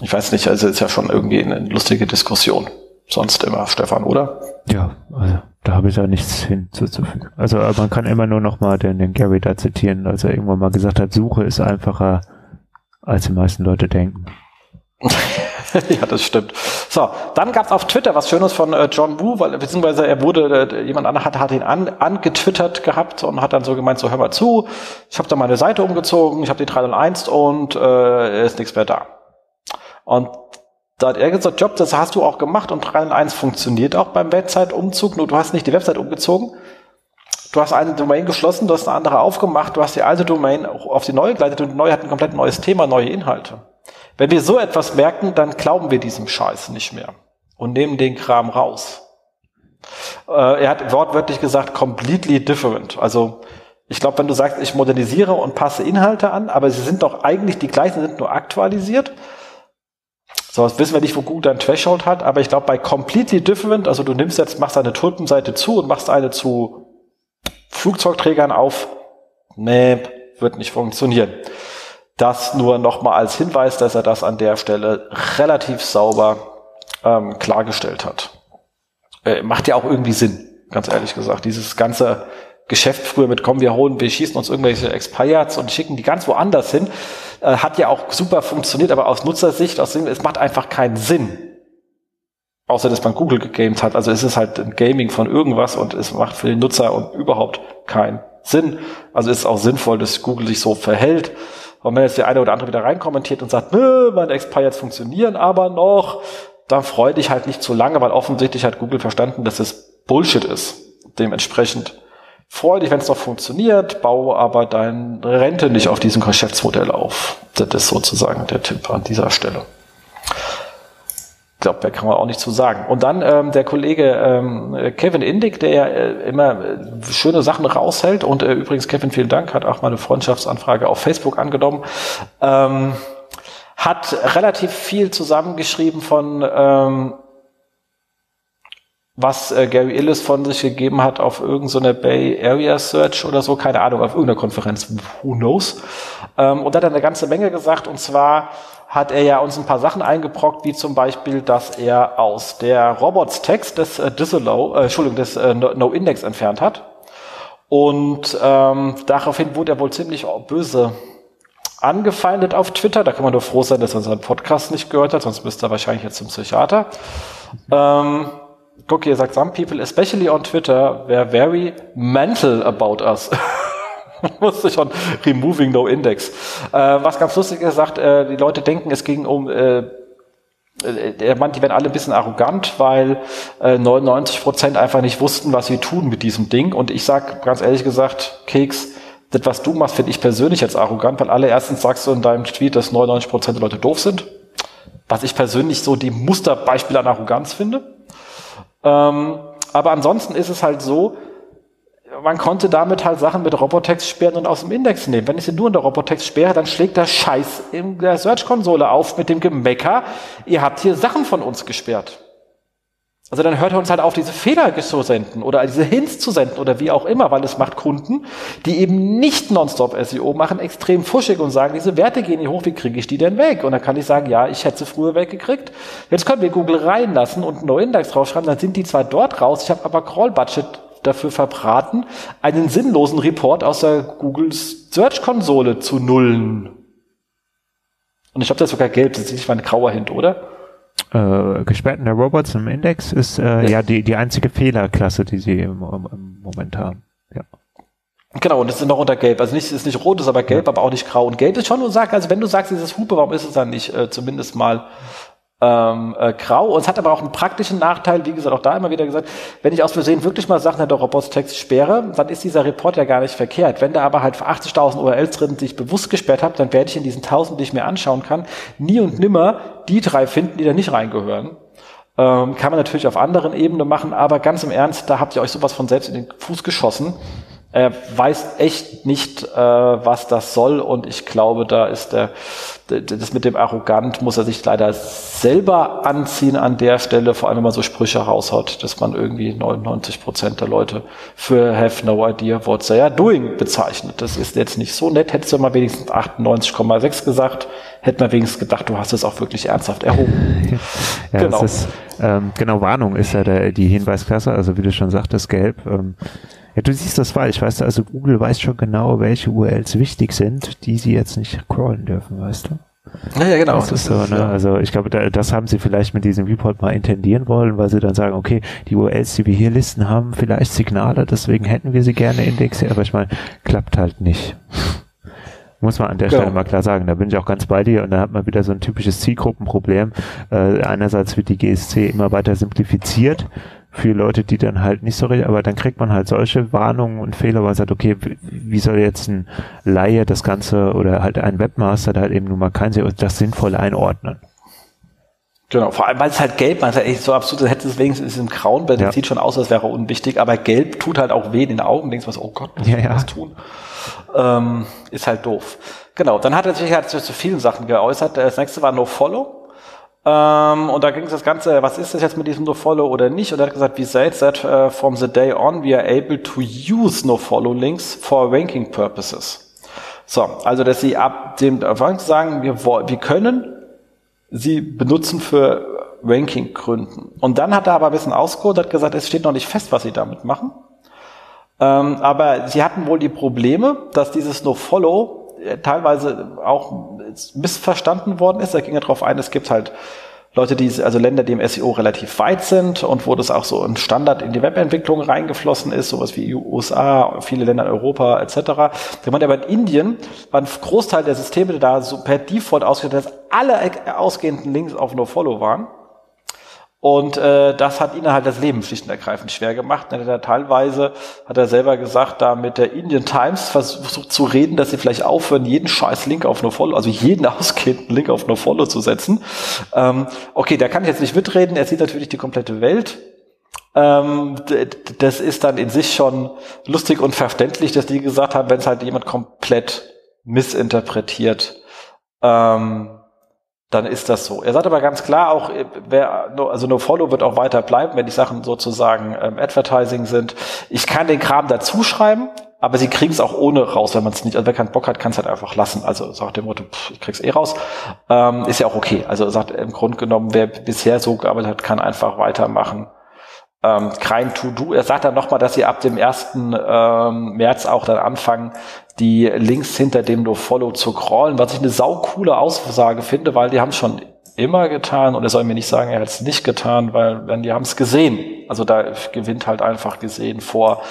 Ich weiß nicht, also ist ja schon irgendwie eine lustige Diskussion. Sonst immer, Stefan, oder? Ja, also da habe ich da nichts hinzuzufügen. Also man kann immer nur noch mal den, den Gary da zitieren, als er irgendwann mal gesagt hat, Suche ist einfacher, als die meisten Leute denken. ja, das stimmt. So, dann gab es auf Twitter was Schönes von äh, John Woo, weil, beziehungsweise er wurde, äh, jemand anderer hat, hat ihn an, angetwittert gehabt und hat dann so gemeint, so hör mal zu, ich habe da meine Seite umgezogen, ich habe die 301 und äh, ist nichts mehr da. Und da hat er gesagt, Job, das hast du auch gemacht und 301 funktioniert auch beim Website-Umzug, nur du hast nicht die Website umgezogen. Du hast eine Domain geschlossen, du hast eine andere aufgemacht, du hast die alte Domain auf die neue geleitet und die neue hat ein komplett neues Thema, neue Inhalte. Wenn wir so etwas merken, dann glauben wir diesem Scheiß nicht mehr und nehmen den Kram raus. Äh, er hat wortwörtlich gesagt, completely different. Also ich glaube, wenn du sagst, ich modernisiere und passe Inhalte an, aber sie sind doch eigentlich die gleichen, sind nur aktualisiert, So, jetzt wissen wir nicht, wo Google dein Threshold hat, aber ich glaube, bei completely different, also du nimmst jetzt, machst eine Tulpenseite zu und machst eine zu Flugzeugträgern auf, nee, wird nicht funktionieren. Das nur nochmal als Hinweis, dass er das an der Stelle relativ sauber ähm, klargestellt hat. Äh, macht ja auch irgendwie Sinn, ganz ehrlich gesagt. Dieses ganze Geschäft früher mit, komm, wir holen, wir schießen uns irgendwelche Expires und schicken die ganz woanders hin, äh, hat ja auch super funktioniert, aber aus Nutzersicht, aus Sinn, es macht einfach keinen Sinn. Außer, dass man Google gegamed hat. Also es ist halt ein Gaming von irgendwas und es macht für den Nutzer und überhaupt keinen Sinn. Also ist es auch sinnvoll, dass Google sich so verhält. Und wenn jetzt der eine oder andere wieder reinkommentiert und sagt, meine Expires funktionieren aber noch, dann freu dich halt nicht zu lange, weil offensichtlich hat Google verstanden, dass es Bullshit ist. Dementsprechend freu dich, wenn es noch funktioniert, baue aber deine Rente nicht auf diesem Geschäftsmodell auf. Das ist sozusagen der Tipp an dieser Stelle. Glaube, da kann man auch nicht zu sagen. Und dann ähm, der Kollege ähm, Kevin Indig, der ja äh, immer äh, schöne Sachen raushält. Und äh, übrigens, Kevin, vielen Dank, hat auch mal eine Freundschaftsanfrage auf Facebook angenommen. Ähm, hat relativ viel zusammengeschrieben von ähm, was äh, Gary Illis von sich gegeben hat auf irgendeiner so Bay Area Search oder so, keine Ahnung, auf irgendeiner Konferenz, who knows. Ähm, und hat er eine ganze Menge gesagt, und zwar hat er ja uns ein paar Sachen eingebrockt, wie zum Beispiel, dass er aus der Robots-Text des äh, Disallow, äh, Entschuldigung, des äh, No-Index entfernt hat. Und ähm, daraufhin wurde er wohl ziemlich böse angefeindet auf Twitter. Da kann man nur froh sein, dass er unseren Podcast nicht gehört hat, sonst müsste er wahrscheinlich jetzt zum Psychiater. Ähm, guck hier, sagt, some people, especially on Twitter, were very mental about us. musste schon removing no index. Äh, was ganz lustig ist, sagt, äh, die Leute denken, es ging um äh, äh er meint, die werden alle ein bisschen arrogant, weil äh, 99 Prozent einfach nicht wussten, was sie tun mit diesem Ding. Und ich sag ganz ehrlich gesagt, Keks, das, was du machst, finde ich persönlich jetzt arrogant, weil alle erstens sagst du in deinem Tweet, dass 99 Prozent der Leute doof sind. Was ich persönlich so die Musterbeispiel an Arroganz finde. Ähm, aber ansonsten ist es halt so, man konnte damit halt Sachen mit Robotext sperren und aus dem Index nehmen. Wenn ich sie nur in der Robotext sperre, dann schlägt der Scheiß in der Search-Konsole auf mit dem Gemecker. Ihr habt hier Sachen von uns gesperrt. Also dann hört er uns halt auf, diese Fehler zu senden oder diese Hints zu senden oder wie auch immer, weil es macht Kunden, die eben nicht nonstop SEO machen, extrem fuschig und sagen, diese Werte gehen nicht hoch, wie kriege ich die denn weg? Und dann kann ich sagen, ja, ich hätte sie früher weggekriegt. Jetzt können wir Google reinlassen und einen No-Index draufschreiben, dann sind die zwar dort raus, ich habe aber Crawl-Budget dafür verbraten, einen sinnlosen Report aus der Google Search-Konsole zu nullen. Und ich habe das sogar gelb, das ist nicht mal ein grauer Hint, oder? äh, gesperrten der Robots im Index ist äh, ja. ja die, die einzige Fehlerklasse, die sie im, im Moment haben. Ja. Genau, und das ist noch unter Gelb. Also nicht, ist nicht rot, ist aber gelb, aber auch nicht grau. Und Gelb ist schon nur sagt, also wenn du sagst, dieses Hupe, warum ist es dann nicht äh, zumindest mal ähm, äh, grau. Und es hat aber auch einen praktischen Nachteil, wie gesagt, auch da immer wieder gesagt, wenn ich aus Versehen wirklich mal Sachen in der Robots-Text sperre, dann ist dieser Report ja gar nicht verkehrt. Wenn da aber halt für 80.000 URLs drin die ich bewusst gesperrt habe, dann werde ich in diesen 1.000, die ich mir anschauen kann, nie und nimmer die drei finden, die da nicht reingehören. Ähm, kann man natürlich auf anderen Ebenen machen, aber ganz im Ernst, da habt ihr euch sowas von selbst in den Fuß geschossen. Er weiß echt nicht, äh, was das soll und ich glaube, da ist der, das mit dem arrogant muss er sich leider selber anziehen an der Stelle, vor allem wenn man so Sprüche raushaut, dass man irgendwie 99 Prozent der Leute für have no idea what they are doing bezeichnet. Das ist jetzt nicht so nett. Hättest du mal wenigstens 98,6 gesagt, hätte man wenigstens gedacht, du hast es auch wirklich ernsthaft erhoben. ja, genau. Ist, ähm, genau, Warnung ist ja der, die Hinweisklasse, also wie du schon sagtest, gelb. Ähm, ja, du siehst das falsch, weißt du, also Google weiß schon genau, welche URLs wichtig sind, die sie jetzt nicht crawlen dürfen, weißt du? Ja, ja genau. Das, das ist so, ne? Ja. Also ich glaube, da, das haben sie vielleicht mit diesem Report mal intendieren wollen, weil sie dann sagen, okay, die URLs, die wir hier listen, haben vielleicht Signale, deswegen hätten wir sie gerne indexiert, aber ich meine, klappt halt nicht. Muss man an der Stelle ja. mal klar sagen. Da bin ich auch ganz bei dir und da hat man wieder so ein typisches Zielgruppenproblem. Äh, einerseits wird die GSC immer weiter simplifiziert für Leute, die dann halt nicht so richtig, aber dann kriegt man halt solche Warnungen und Fehler, weil man sagt, okay, wie soll jetzt ein Laie das Ganze oder halt ein Webmaster da halt eben nun mal kein das sinnvoll einordnen. Genau, vor allem, weil es halt gelb, man ist halt echt so absurd, hätte es wenigstens im Grauen, weil ja. sieht schon aus, als wäre unwichtig, aber gelb tut halt auch weh in den Augen, denkst du was, oh Gott, muss ja, ich ja. was tun? Ähm, ist halt doof. Genau, dann hat er sich halt zu vielen Sachen geäußert. Das nächste war No Follow. Ähm, und da ging es das Ganze, was ist das jetzt mit diesem NoFollow oder nicht? Und er hat gesagt, we said that uh, from the day on we are able to use NoFollow Links for ranking purposes. So, also dass sie ab dem Anfang sagen, wir, wir können sie benutzen für Ranking-Gründen. Und dann hat er aber ein bisschen ausgeholt, hat gesagt, es steht noch nicht fest, was sie damit machen. Ähm, aber sie hatten wohl die Probleme, dass dieses NoFollow teilweise auch missverstanden worden ist. Da ging ja darauf ein, es gibt halt Leute, die, also Länder, die im SEO relativ weit sind und wo das auch so ein Standard in die Webentwicklung reingeflossen ist, sowas wie USA, viele Länder in Europa etc. Da meinte aber in Indien war ein Großteil der Systeme da so per Default ausgestellt, dass alle ausgehenden Links auf NoFollow waren. Und äh, das hat ihnen halt das Leben schlicht und ergreifend schwer gemacht. Er hat teilweise, hat er selber gesagt, da mit der Indian Times versucht zu reden, dass sie vielleicht aufhören, jeden scheiß Link auf NoFollow, also jeden ausgehenden Link auf NoFollow zu setzen. Ähm, okay, da kann ich jetzt nicht mitreden. Er sieht natürlich die komplette Welt. Ähm, das ist dann in sich schon lustig und verständlich, dass die gesagt haben, wenn es halt jemand komplett missinterpretiert, ähm, dann ist das so. Er sagt aber ganz klar auch, äh, wer, also NoFollow wird auch weiter bleiben, wenn die Sachen sozusagen ähm, Advertising sind. Ich kann den Kram dazu schreiben, aber sie kriegen es auch ohne raus, wenn man es nicht, also wer keinen Bock hat, kann es halt einfach lassen. Also sagt dem Motto, pff, ich krieg's eh raus. Ähm, ist ja auch okay. Also sagt im Grunde genommen, wer bisher so gearbeitet hat, kann einfach weitermachen ähm, kein To-Do. Er sagt dann nochmal, dass sie ab dem 1. Ähm, März auch dann anfangen, die Links hinter dem No-Follow zu crawlen, was ich eine saukoole Aussage finde, weil die haben es schon immer getan und er soll mir nicht sagen, er hat es nicht getan, weil wenn die haben es gesehen. Also da gewinnt halt einfach gesehen vor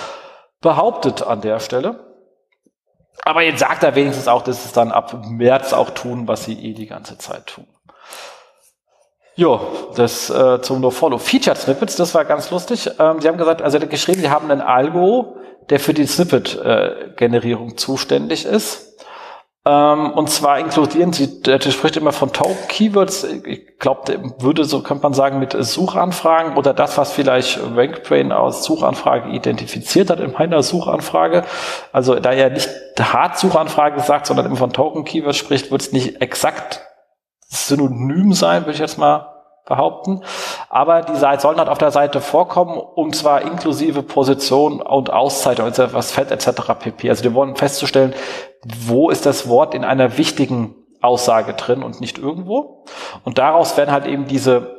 behauptet an der Stelle. Aber jetzt sagt er wenigstens auch, dass es dann ab März auch tun, was sie eh die ganze Zeit tun. Jo, das äh, zum NoFollow. Featured Snippets, das war ganz lustig. Ähm, sie haben gesagt, also geschrieben, sie haben einen Algo, der für die Snippet-Generierung zuständig ist. Ähm, und zwar inkludieren sie, der spricht immer von Token-Keywords. Ich glaube, würde so, könnte man sagen, mit Suchanfragen oder das, was vielleicht RankBrain aus Suchanfrage identifiziert hat in meiner Suchanfrage. Also da er nicht Hard-Suchanfrage sagt, sondern immer von Token-Keywords spricht, wird es nicht exakt synonym sein, würde ich jetzt mal behaupten. Aber die Seite sollen halt auf der Seite vorkommen und zwar inklusive Position und Auszeitung, also was Fett etc. pp. Also wir wollen festzustellen, wo ist das Wort in einer wichtigen Aussage drin und nicht irgendwo. Und daraus werden halt eben diese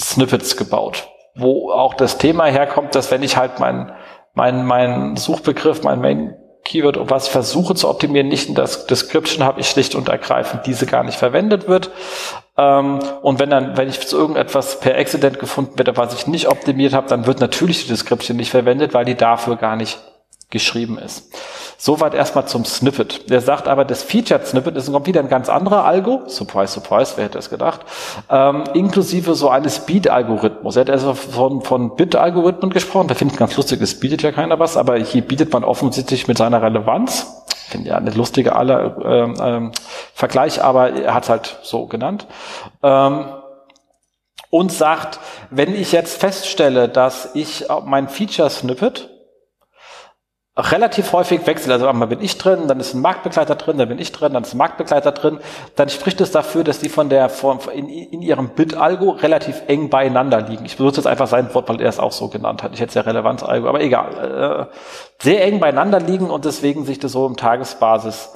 Snippets gebaut, wo auch das Thema herkommt, dass wenn ich halt mein mein, mein Suchbegriff, mein Main Keyword und was versuche zu optimieren, nicht in das Description habe ich schlicht und ergreifend diese gar nicht verwendet wird. Ähm, und wenn dann, wenn ich zu irgendetwas per Accident gefunden werde, was ich nicht optimiert habe, dann wird natürlich die Description nicht verwendet, weil die dafür gar nicht geschrieben ist. Soweit erstmal zum Snippet. Der sagt aber, das Featured Snippet ist wieder ein ganz anderer Algo. Surprise, surprise, wer hätte es gedacht? Ähm, inklusive so eines Beat-Algorithmus. Er hat also von, von Bit-Algorithmen gesprochen. Da finde ich ganz lustig, es bietet ja keiner was, aber hier bietet man offensichtlich mit seiner Relevanz. Finde ja eine lustige aller ähm, ähm, Vergleich, aber er hat es halt so genannt. Ähm, und sagt, wenn ich jetzt feststelle, dass ich mein Feature-Snippet relativ häufig wechselt. Also einmal bin ich drin, dann ist ein Marktbegleiter drin, dann bin ich drin, dann ist ein Marktbegleiter drin. Dann spricht es dafür, dass die von der von, in, in ihrem Bit-Algo relativ eng beieinander liegen. Ich benutze jetzt einfach sein Wort, weil er es auch so genannt hat. Ich hätte es ja Relevanz-Algo, aber egal. Äh, sehr eng beieinander liegen und deswegen sich das so im Tagesbasis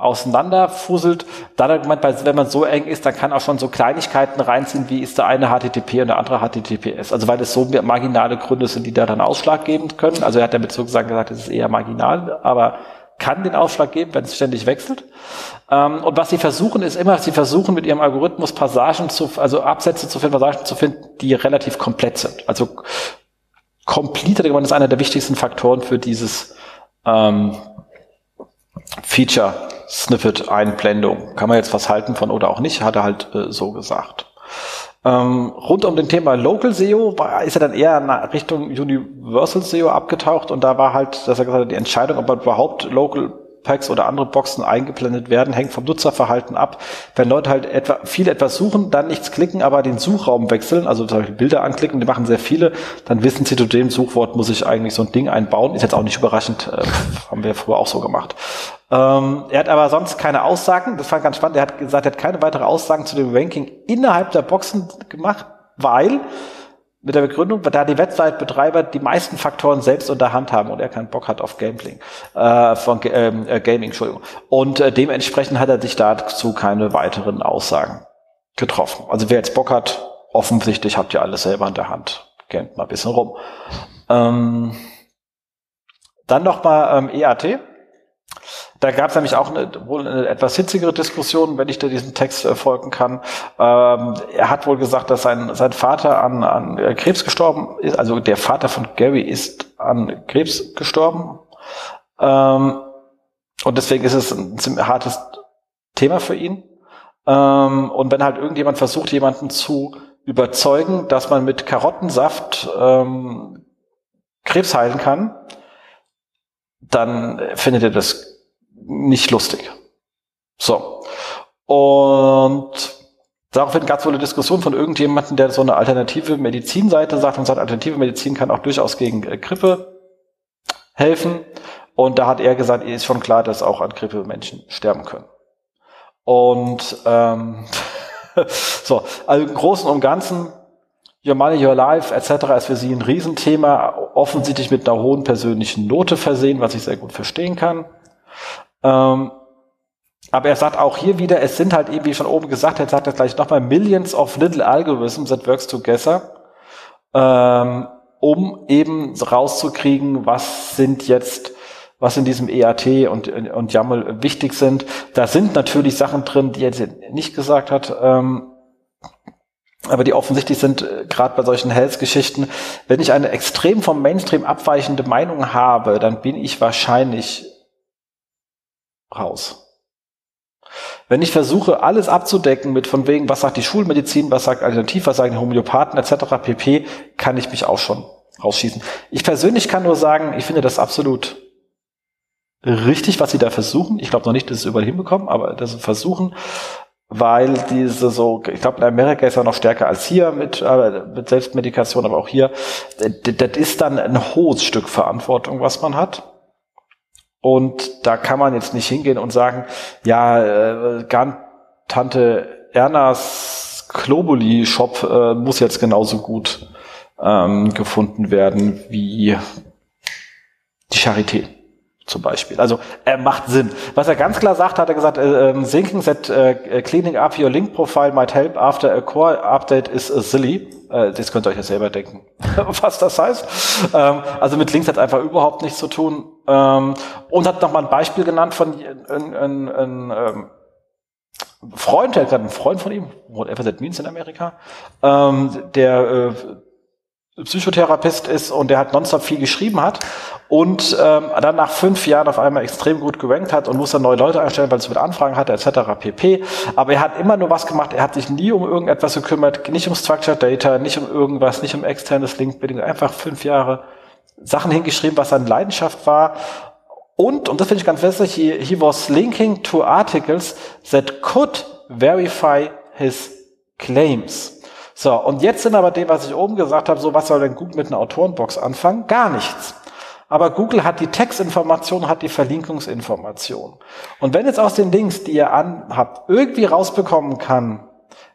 auseinanderfusselt. Dann hat gemeint, wenn man so eng ist, dann kann auch schon so Kleinigkeiten reinziehen, wie ist der eine HTTP und der andere HTTPS. Also weil es so marginale Gründe sind, die da dann ausschlaggebend können. Also er hat damit sozusagen gesagt, es ist eher marginal, aber kann den Ausschlag geben, wenn es ständig wechselt. Ähm, und was sie versuchen, ist immer, sie versuchen mit ihrem Algorithmus Passagen zu, also Absätze zu finden, Passagen zu finden, die relativ komplett sind. Also Complete ist einer der wichtigsten Faktoren für dieses ähm, Feature Snippet-Einblendung. Kann man jetzt was halten von oder auch nicht, hat er halt äh, so gesagt. Ähm, rund um den Thema Local SEO war, ist er dann eher in Richtung Universal SEO abgetaucht und da war halt, dass er gesagt hat, die Entscheidung, ob man überhaupt Local Packs oder andere Boxen eingeblendet werden, hängt vom Nutzerverhalten ab. Wenn Leute halt etwa viel etwas suchen, dann nichts klicken, aber den Suchraum wechseln, also zum Beispiel Bilder anklicken, die machen sehr viele, dann wissen sie, zu dem Suchwort muss ich eigentlich so ein Ding einbauen. Ist jetzt auch nicht überraschend, äh, haben wir früher auch so gemacht. Ähm, er hat aber sonst keine Aussagen, das fand ich ganz spannend, er hat gesagt, er hat keine weitere Aussagen zu dem Ranking innerhalb der Boxen gemacht, weil mit der Begründung, da die Website-Betreiber die meisten Faktoren selbst unter Hand haben und er keinen Bock hat auf Gambling, äh, von ähm, äh, Gaming, Entschuldigung. Und äh, dementsprechend hat er sich dazu keine weiteren Aussagen getroffen. Also wer jetzt Bock hat, offensichtlich habt ihr alles selber in der Hand. Kennt mal ein bisschen rum. Ähm, dann nochmal ähm, EAT. Da gab es nämlich auch eine, wohl eine etwas hitzigere Diskussion, wenn ich da diesen Text äh, folgen kann. Ähm, er hat wohl gesagt, dass sein, sein Vater an, an äh, Krebs gestorben ist. Also der Vater von Gary ist an Krebs gestorben. Ähm, und deswegen ist es ein ziemlich hartes Thema für ihn. Ähm, und wenn halt irgendjemand versucht, jemanden zu überzeugen, dass man mit Karottensaft ähm, Krebs heilen kann, dann findet er das nicht lustig. So. Und daraufhin gab es wohl eine Diskussion von irgendjemandem, der so eine alternative Medizinseite sagt und sagt, alternative Medizin kann auch durchaus gegen äh, Grippe helfen. Und da hat er gesagt, ist schon klar, dass auch an Grippe Menschen sterben können. Und ähm, so, also im Großen und Ganzen, Your Money, Your Life etc. ist für sie ein Riesenthema, offensichtlich mit einer hohen persönlichen Note versehen, was ich sehr gut verstehen kann. Ähm, aber er sagt auch hier wieder, es sind halt eben, wie schon oben gesagt, er sagt das gleich nochmal, Millions of little algorithms that works together, ähm, um eben rauszukriegen, was sind jetzt, was in diesem EAT und, und YAML wichtig sind. Da sind natürlich Sachen drin, die er nicht gesagt hat, ähm, aber die offensichtlich sind, äh, gerade bei solchen Health-Geschichten, wenn ich eine extrem vom Mainstream abweichende Meinung habe, dann bin ich wahrscheinlich raus. Wenn ich versuche, alles abzudecken mit von wegen, was sagt die Schulmedizin, was sagt Alternativ, was sagen die Homöopathen etc. pp, kann ich mich auch schon rausschießen. Ich persönlich kann nur sagen, ich finde das absolut richtig, was sie da versuchen. Ich glaube noch nicht, dass sie es überall hinbekommen, aber das versuchen, weil diese so, ich glaube in Amerika ist er noch stärker als hier mit, äh, mit Selbstmedikation, aber auch hier, das ist dann ein hohes Stück Verantwortung, was man hat. Und da kann man jetzt nicht hingehen und sagen, ja, äh, Tante Ernas Globuli-Shop äh, muss jetzt genauso gut ähm, gefunden werden wie die Charité zum Beispiel. Also er macht Sinn. Was er ganz klar sagt, hat er gesagt, äh, ähm, thinking that uh, cleaning up your link profile might help after a core update is uh, silly. Äh, das könnt ihr euch ja selber denken, was das heißt. Ähm, also mit Links hat einfach überhaupt nichts zu tun. Ähm, und hat nochmal ein Beispiel genannt von ein, ein, ein, ähm, Freund, der hat gerade einen Freund von ihm, whatever that means in Amerika, ähm, der äh, Psychotherapeut ist und der hat nonstop viel geschrieben hat und ähm, dann nach fünf Jahren auf einmal extrem gut gerankt hat und muss dann neue Leute einstellen, weil es mit Anfragen hatte, etc. pp. Aber er hat immer nur was gemacht, er hat sich nie um irgendetwas gekümmert, nicht um Structured Data, nicht um irgendwas, nicht um externes Link-Building, einfach fünf Jahre Sachen hingeschrieben, was seine Leidenschaft war. Und, und das finde ich ganz wichtig, he, he was linking to articles that could verify his claims. So, und jetzt sind aber dem, was ich oben gesagt habe, so was soll denn Google mit einer Autorenbox anfangen? Gar nichts. Aber Google hat die Textinformation, hat die Verlinkungsinformation. Und wenn jetzt aus den Links, die ihr anhabt, irgendwie rausbekommen kann,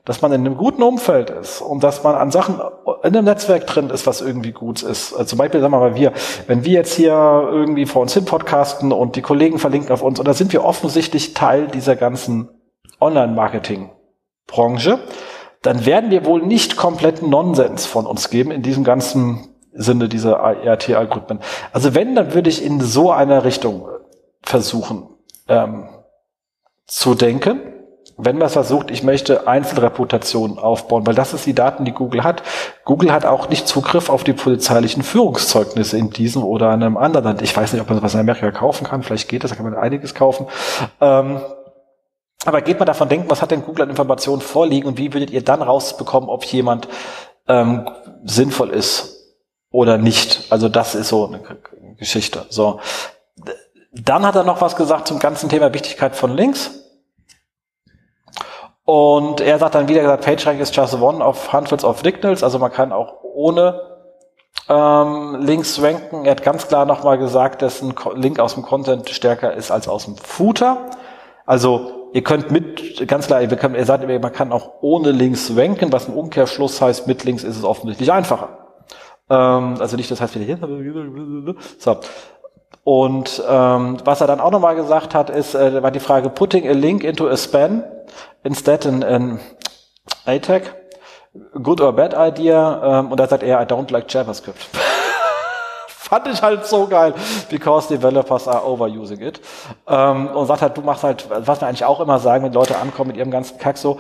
dass man in einem guten Umfeld ist und dass man an Sachen in einem Netzwerk drin ist, was irgendwie gut ist. Also zum Beispiel, sagen wir mal, wir, wenn wir jetzt hier irgendwie vor uns hin podcasten und die Kollegen verlinken auf uns, und da sind wir offensichtlich Teil dieser ganzen Online-Marketing-Branche, dann werden wir wohl nicht kompletten Nonsens von uns geben in diesem ganzen Sinne dieser ERT-Algorithmen. Also wenn, dann würde ich in so einer Richtung versuchen ähm, zu denken. Wenn man versucht, ich möchte Einzelreputationen aufbauen, weil das ist die Daten, die Google hat. Google hat auch nicht Zugriff auf die polizeilichen Führungszeugnisse in diesem oder einem anderen Land. Ich weiß nicht, ob man was in Amerika kaufen kann. Vielleicht geht das, da kann man einiges kaufen. Ähm, aber geht man davon denken, was hat denn Google an Informationen vorliegen und wie würdet ihr dann rausbekommen, ob jemand ähm, sinnvoll ist oder nicht? Also das ist so eine Geschichte. So Dann hat er noch was gesagt zum ganzen Thema Wichtigkeit von Links. Und er sagt dann wieder gesagt, PageRank is just one of hundreds of signals, also man kann auch ohne ähm, Links ranken. Er hat ganz klar nochmal gesagt, dass ein Link aus dem Content stärker ist als aus dem Footer. Also ihr könnt mit, ganz klar, er sagt immer, man kann auch ohne Links ranken, was im Umkehrschluss heißt, mit Links ist es offensichtlich einfacher. Ähm, also nicht, das heißt wieder hier. So. Und ähm, was er dann auch nochmal gesagt hat, ist, äh, war die Frage, putting a link into a span instead in an ATAG, good or bad idea? Ähm, und da sagt er, I don't like JavaScript. Fand ich halt so geil, because developers are overusing it. Ähm, und sagt halt, du machst halt, was wir eigentlich auch immer sagen, wenn Leute ankommen mit ihrem ganzen Kack so,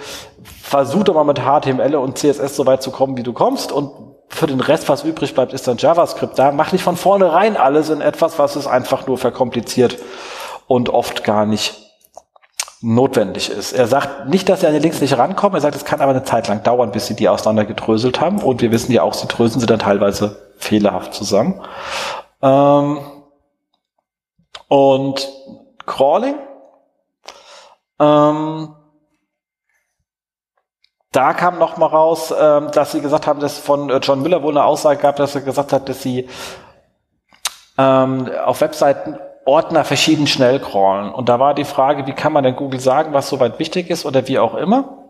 versuch doch mal mit HTML und CSS so weit zu kommen, wie du kommst und für den Rest, was übrig bleibt, ist dann JavaScript da. Mach nicht von vornherein alles in etwas, was es einfach nur verkompliziert und oft gar nicht notwendig ist. Er sagt nicht, dass sie an die Links nicht rankommen, er sagt, es kann aber eine Zeit lang dauern, bis sie die auseinander gedröselt haben. Und wir wissen ja auch, sie dröseln sie dann teilweise fehlerhaft zusammen. Ähm und Crawling. Ähm da kam noch mal raus, ähm, dass sie gesagt haben, dass von äh, John Miller wohl eine Aussage gab, dass er gesagt hat, dass sie ähm, auf Webseiten Ordner verschieden schnell crawlen. Und da war die Frage, wie kann man denn Google sagen, was soweit wichtig ist oder wie auch immer?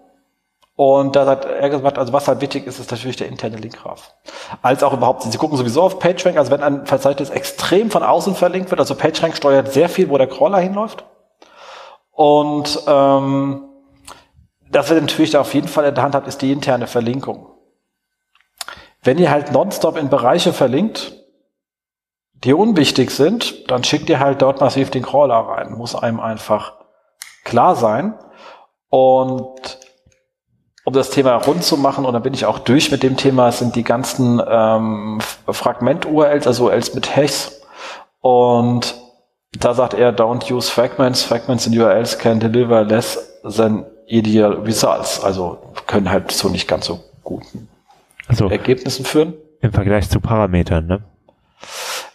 Und da hat er gesagt, also was halt wichtig ist, ist natürlich der interne Linkgraph. Als auch überhaupt, Sie gucken sowieso auf PageRank, also wenn ein Verzeichnis extrem von außen verlinkt wird, also PageRank steuert sehr viel, wo der Crawler hinläuft. Und ähm, das wir natürlich da auf jeden Fall in der Hand habt, ist die interne Verlinkung. Wenn ihr halt nonstop in Bereiche verlinkt, die unwichtig sind, dann schickt ihr halt dort massiv den Crawler rein. Muss einem einfach klar sein. Und um das Thema rund zu machen, und dann bin ich auch durch mit dem Thema, sind die ganzen ähm, Fragment-URLs, also URLs mit Hashs. Und da sagt er, don't use fragments. Fragments in URLs can deliver less than ideal results. Also können halt so nicht ganz so guten also, Ergebnissen führen. Im Vergleich zu Parametern, ne?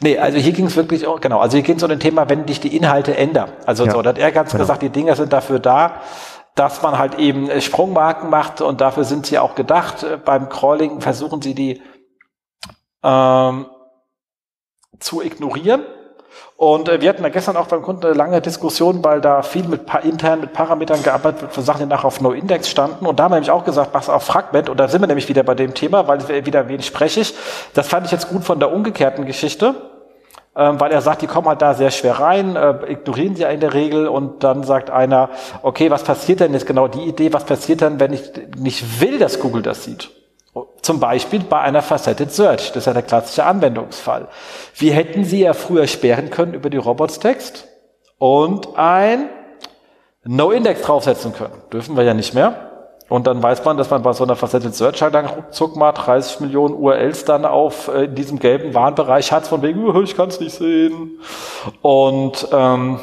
Nee, also hier ging es wirklich, auch, genau, also hier ging es um ein Thema, wenn dich die Inhalte ändern. Also ja, so, da hat er ganz genau. gesagt, die Dinger sind dafür da, dass man halt eben Sprungmarken macht und dafür sind sie auch gedacht. Beim Crawling versuchen sie die ähm, zu ignorieren und äh, wir hatten da gestern auch beim Kunden eine lange Diskussion, weil da viel mit intern mit Parametern gearbeitet wird für Sachen, die nachher auf No-Index standen. Und da haben wir nämlich auch gesagt, mach's auf Fragment. Und da sind wir nämlich wieder bei dem Thema, weil wieder wenig sprechig. Das fand ich jetzt gut von der umgekehrten Geschichte. Ähm, weil er sagt, die kommen halt da sehr schwer rein, äh, ignorieren sie in der Regel und dann sagt einer, okay, was passiert denn jetzt genau die Idee, was passiert dann, wenn ich nicht will, dass Google das sieht? Zum Beispiel bei einer Faceted Search. Das ist ja der klassische Anwendungsfall. Wie hätten Sie ja früher sperren können über die Robots-Text und ein No-Index draufsetzen können? Dürfen wir ja nicht mehr. Und dann weiß man, dass man bei so einer Faceted Search halt dann ruckzuck mal 30 Millionen URLs dann auf äh, in diesem gelben Warnbereich hat, von wegen, oh, ich kann es nicht sehen. Und ähm,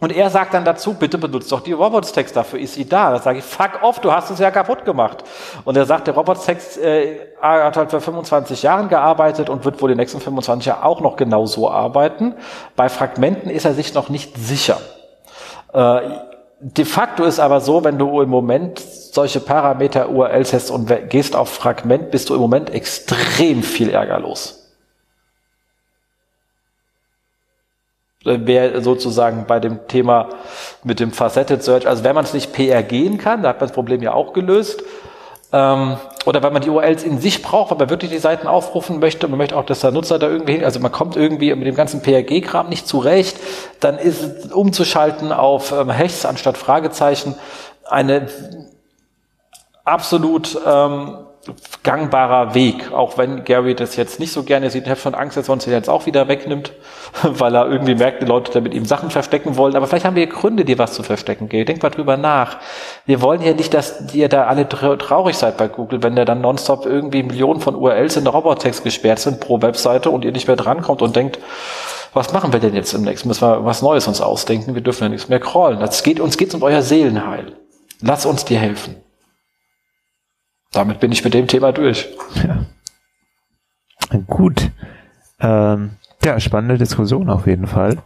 und er sagt dann dazu, bitte benutzt doch die Robots-Text, dafür ist sie da. Da sage ich, fuck off, du hast es ja kaputt gemacht. Und er sagt, der Robots-Text äh, hat halt vor 25 Jahren gearbeitet und wird wohl die nächsten 25 Jahre auch noch genau so arbeiten. Bei Fragmenten ist er sich noch nicht sicher. Äh, de facto ist aber so, wenn du im Moment solche Parameter-URLs hast und gehst auf Fragment, bist du im Moment extrem viel Ärger los. wäre sozusagen bei dem Thema mit dem Faceted Search, also wenn man es nicht PR gehen kann, da hat man das Problem ja auch gelöst, ähm, oder wenn man die URLs in sich braucht, weil man wirklich die Seiten aufrufen möchte, man möchte auch, dass der Nutzer da irgendwie hin, also man kommt irgendwie mit dem ganzen PRG-Kram nicht zurecht, dann ist umzuschalten auf ähm, Hashs anstatt Fragezeichen eine absolut ähm, gangbarer Weg, auch wenn Gary das jetzt nicht so gerne sieht. Ich habe schon Angst, dass er uns den jetzt auch wieder wegnimmt, weil er irgendwie merkt, die Leute da mit ihm Sachen verstecken wollen. Aber vielleicht haben wir Gründe, dir was zu verstecken. Gary. Denk mal drüber nach. Wir wollen ja nicht, dass ihr da alle traurig seid bei Google, wenn da dann nonstop irgendwie Millionen von URLs in der Robotext gesperrt sind pro Webseite und ihr nicht mehr drankommt und denkt, was machen wir denn jetzt im nächsten? Müssen wir was Neues uns ausdenken? Wir dürfen ja nichts mehr crawlen. Das geht, uns geht's um euer Seelenheil. Lass uns dir helfen damit bin ich mit dem Thema durch. Ja. Gut. Ähm, ja, spannende Diskussion auf jeden Fall.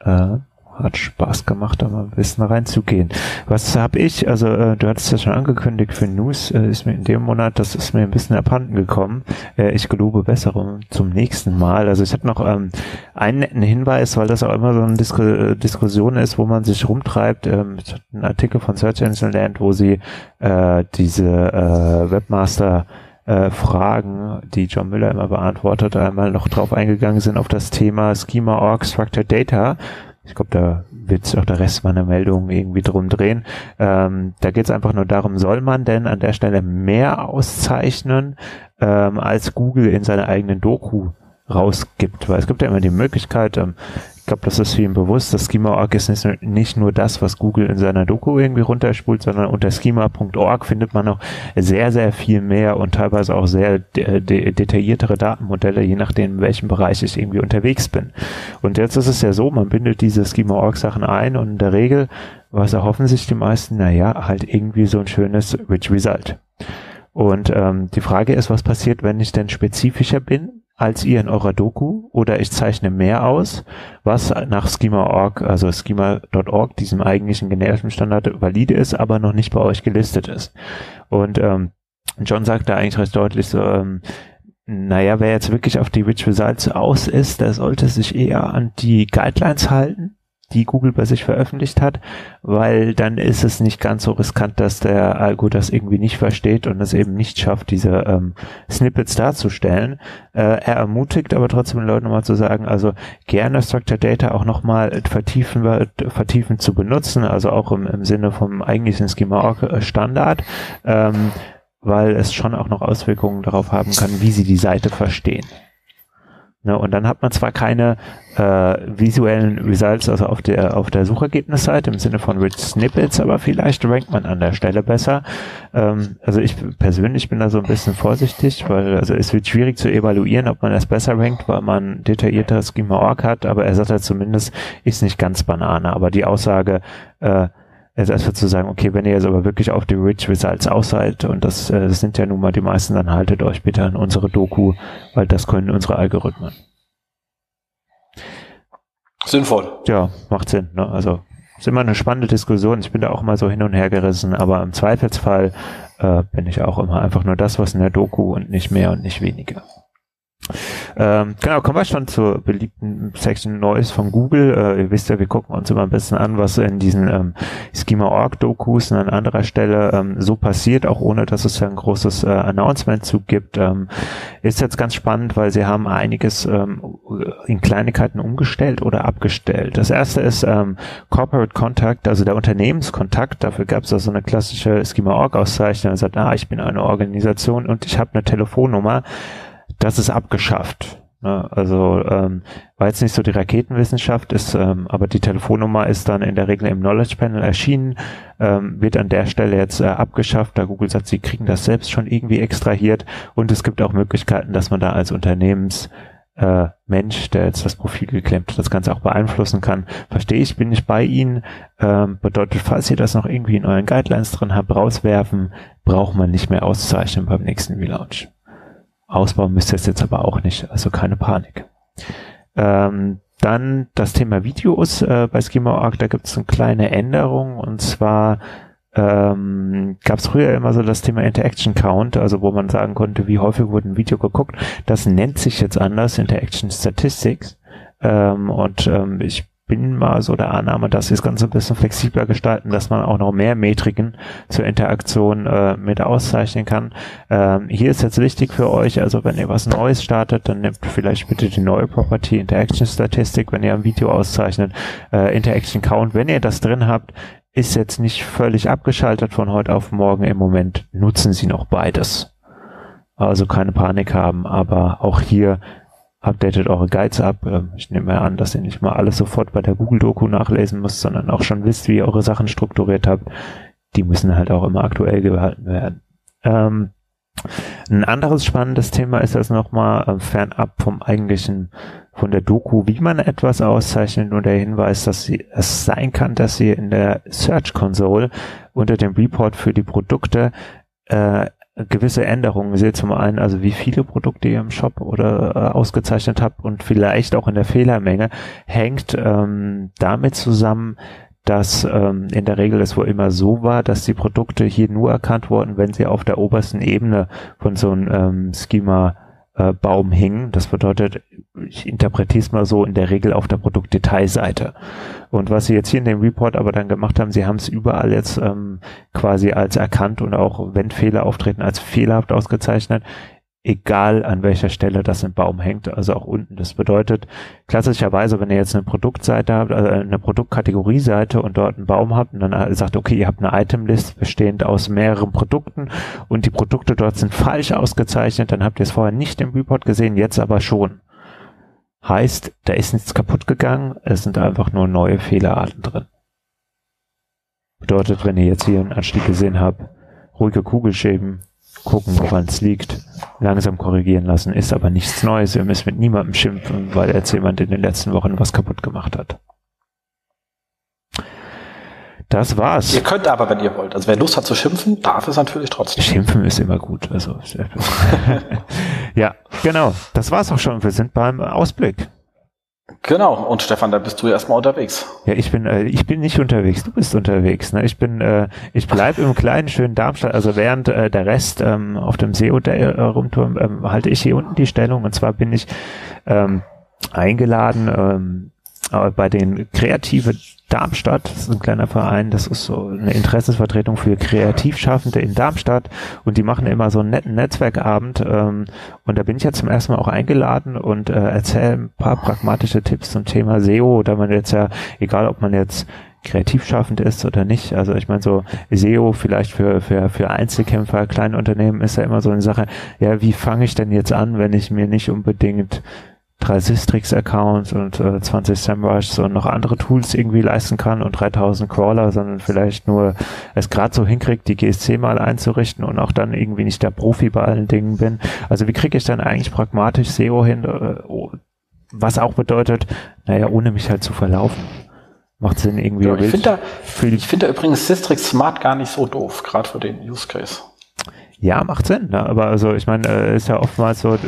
Äh, hat Spaß gemacht, da mal ein bisschen reinzugehen. Was habe ich, also äh, du hattest ja schon angekündigt für News, äh, ist mir in dem Monat, das ist mir ein bisschen abhanden gekommen. Äh, ich gelobe Besserung zum nächsten Mal. Also ich hatte noch ähm, einen netten Hinweis, weil das auch immer so eine Disku äh, Diskussion ist, wo man sich rumtreibt. Ähm, ich hatte einen Artikel von Search Engine Land, wo sie äh, diese äh, Webmaster äh, Fragen, die John Miller immer beantwortet, einmal noch drauf eingegangen sind auf das Thema Schema Org Structured Data ich glaube, da wird sich auch der Rest meiner Meldungen irgendwie drum drehen. Ähm, da geht es einfach nur darum, soll man denn an der Stelle mehr auszeichnen, ähm, als Google in seiner eigenen Doku rausgibt? Weil es gibt ja immer die Möglichkeit, ähm, ich glaube, das ist vielen bewusst, das Schema.org ist nicht nur das, was Google in seiner Doku irgendwie runterspult, sondern unter schema.org findet man noch sehr, sehr viel mehr und teilweise auch sehr de de detailliertere Datenmodelle, je nachdem, in welchem Bereich ich irgendwie unterwegs bin. Und jetzt ist es ja so, man bindet diese Schema.org Sachen ein und in der Regel, was erhoffen sich die meisten? Naja, halt irgendwie so ein schönes Rich Result. Und ähm, die Frage ist, was passiert, wenn ich denn spezifischer bin? Als ihr in eurer Doku oder ich zeichne mehr aus, was nach Schema.org, also schema.org, diesem eigentlichen generischen Standard valide ist, aber noch nicht bei euch gelistet ist. Und ähm, John sagt da eigentlich recht deutlich so, ähm, naja, wer jetzt wirklich auf die Rich Results aus ist, der sollte sich eher an die Guidelines halten die Google bei sich veröffentlicht hat, weil dann ist es nicht ganz so riskant, dass der Algo das irgendwie nicht versteht und es eben nicht schafft, diese ähm, Snippets darzustellen. Äh, er ermutigt aber trotzdem den Leuten nochmal zu sagen, also gerne Structured Data auch nochmal vertiefen, vertiefen zu benutzen, also auch im, im Sinne vom eigentlichen Schema Standard. Ähm, weil es schon auch noch Auswirkungen darauf haben kann, wie sie die Seite verstehen. Ne, und dann hat man zwar keine äh, visuellen Results, also auf der auf der Suchergebnisseite im Sinne von Rich Snippets, aber vielleicht rankt man an der Stelle besser. Ähm, also ich persönlich bin da so ein bisschen vorsichtig, weil also es wird schwierig zu evaluieren, ob man es besser rankt, weil man detaillierter Schema-Org hat, aber er sagt ja zumindest, ist nicht ganz Banane. Aber die Aussage, äh, also erstmal zu sagen, okay, wenn ihr jetzt aber wirklich auf die Rich Results aus seid, und das, äh, das sind ja nun mal die meisten, dann haltet euch bitte an unsere Doku, weil das können unsere Algorithmen. Sinnvoll. Ja, macht Sinn. Ne? Also ist immer eine spannende Diskussion. Ich bin da auch mal so hin und her gerissen, aber im Zweifelsfall äh, bin ich auch immer einfach nur das, was in der Doku und nicht mehr und nicht weniger. Ähm, genau, kommen wir schon zur beliebten Section Noise von Google. Äh, ihr wisst ja, wir gucken uns immer ein bisschen an, was in diesen ähm, Schema-Org-Dokus an anderer Stelle ähm, so passiert, auch ohne, dass es ja ein großes äh, Announcement zu gibt. Ähm, ist jetzt ganz spannend, weil sie haben einiges ähm, in Kleinigkeiten umgestellt oder abgestellt. Das erste ist ähm, Corporate Contact, also der Unternehmenskontakt. Dafür gab es also eine klassische Schema-Org-Auszeichnung. Er sagt, ah, ich bin eine Organisation und ich habe eine Telefonnummer das ist abgeschafft. Ne? Also ähm, war jetzt nicht so die Raketenwissenschaft, ist, ähm, aber die Telefonnummer ist dann in der Regel im Knowledge Panel erschienen, ähm, wird an der Stelle jetzt äh, abgeschafft, da Google sagt, sie kriegen das selbst schon irgendwie extrahiert und es gibt auch Möglichkeiten, dass man da als Unternehmens äh, Mensch, der jetzt das Profil geklemmt hat, das Ganze auch beeinflussen kann. Verstehe ich, bin ich bei Ihnen. Ähm, bedeutet, falls ihr das noch irgendwie in euren Guidelines drin habt, rauswerfen, braucht man nicht mehr auszeichnen beim nächsten Relaunch. Ausbauen müsst ihr es jetzt aber auch nicht, also keine Panik. Ähm, dann das Thema Videos äh, bei Schema.org, da gibt es eine kleine Änderung und zwar ähm, gab es früher immer so das Thema Interaction Count, also wo man sagen konnte, wie häufig wurde ein Video geguckt. Das nennt sich jetzt anders, Interaction Statistics. Ähm, und ähm, ich bin mal so der Annahme, dass sie das Ganze ein bisschen flexibler gestalten, dass man auch noch mehr Metriken zur Interaktion äh, mit auszeichnen kann. Ähm, hier ist jetzt wichtig für euch, also wenn ihr was Neues startet, dann nehmt vielleicht bitte die neue Property Interaction Statistik, wenn ihr ein Video auszeichnet, äh, Interaction Count, wenn ihr das drin habt, ist jetzt nicht völlig abgeschaltet von heute auf morgen. Im Moment nutzen sie noch beides. Also keine Panik haben, aber auch hier updatet eure Guides ab. Ähm, ich nehme an, dass ihr nicht mal alles sofort bei der Google-Doku nachlesen müsst, sondern auch schon wisst, wie ihr eure Sachen strukturiert habt. Die müssen halt auch immer aktuell gehalten werden. Ähm, ein anderes spannendes Thema ist das nochmal äh, fernab vom eigentlichen, von der Doku, wie man etwas auszeichnet und der Hinweis, dass sie, es sein kann, dass ihr in der Search Console unter dem Report für die Produkte äh, gewisse Änderungen. Seht zum einen, also wie viele Produkte ihr im Shop oder äh, ausgezeichnet habt und vielleicht auch in der Fehlermenge, hängt ähm, damit zusammen, dass ähm, in der Regel es wohl immer so war, dass die Produkte hier nur erkannt wurden, wenn sie auf der obersten Ebene von so einem ähm, Schema äh, Baum hingen. Das bedeutet, ich interpretiere es mal so, in der Regel auf der Produktdetailseite. Und was sie jetzt hier in dem Report aber dann gemacht haben, sie haben es überall jetzt ähm, quasi als erkannt und auch wenn Fehler auftreten, als fehlerhaft ausgezeichnet egal an welcher Stelle das im Baum hängt, also auch unten. Das bedeutet, klassischerweise, wenn ihr jetzt eine Produktseite habt, also eine Produktkategorieseite und dort einen Baum habt und dann sagt, okay, ihr habt eine Itemlist bestehend aus mehreren Produkten und die Produkte dort sind falsch ausgezeichnet, dann habt ihr es vorher nicht im Report gesehen, jetzt aber schon. Heißt, da ist nichts kaputt gegangen, es sind einfach nur neue Fehlerarten drin. Bedeutet, wenn ihr jetzt hier einen Anstieg gesehen habt, ruhige Kugelschäben, gucken, woran es liegt, langsam korrigieren lassen, ist aber nichts Neues. Wir müssen mit niemandem schimpfen, weil jetzt jemand in den letzten Wochen was kaputt gemacht hat. Das war's. Ihr könnt aber, wenn ihr wollt. Also wer Lust hat zu schimpfen, darf es natürlich trotzdem. Schimpfen ist immer gut. Also ja, genau. Das war's auch schon. Wir sind beim Ausblick. Genau, und Stefan, da bist du erstmal unterwegs. Ja, ich bin, äh, ich bin nicht unterwegs, du bist unterwegs. Ne? Ich bin, äh, ich bleibe im kleinen, schönen Darmstadt, also während äh, der Rest ähm, auf dem SEO äh, rumturm, ähm, halte ich hier unten die Stellung und zwar bin ich ähm, eingeladen ähm, bei den kreative Darmstadt, das ist ein kleiner Verein, das ist so eine Interessensvertretung für Kreativschaffende in Darmstadt. Und die machen immer so einen netten Netzwerkabend. Ähm, und da bin ich jetzt zum ersten Mal auch eingeladen und äh, erzähle ein paar pragmatische Tipps zum Thema SEO, da man jetzt ja, egal ob man jetzt kreativ schaffend ist oder nicht. Also ich meine so SEO vielleicht für, für, für Einzelkämpfer, kleine Unternehmen ist ja immer so eine Sache, ja, wie fange ich denn jetzt an, wenn ich mir nicht unbedingt drei Sistrix-Accounts und äh, 20 SEMrushs und noch andere Tools irgendwie leisten kann und 3000 Crawler, sondern vielleicht nur es gerade so hinkriegt, die GSC mal einzurichten und auch dann irgendwie nicht der Profi bei allen Dingen bin. Also wie kriege ich dann eigentlich pragmatisch SEO hin, äh, was auch bedeutet, naja, ohne mich halt zu verlaufen. Macht Sinn irgendwie. Ja, ich finde da, ich finde da übrigens Sistrix Smart gar nicht so doof, gerade für den Use Case. Ja, macht Sinn. Ne? Aber also ich meine, äh, ist ja oftmals so,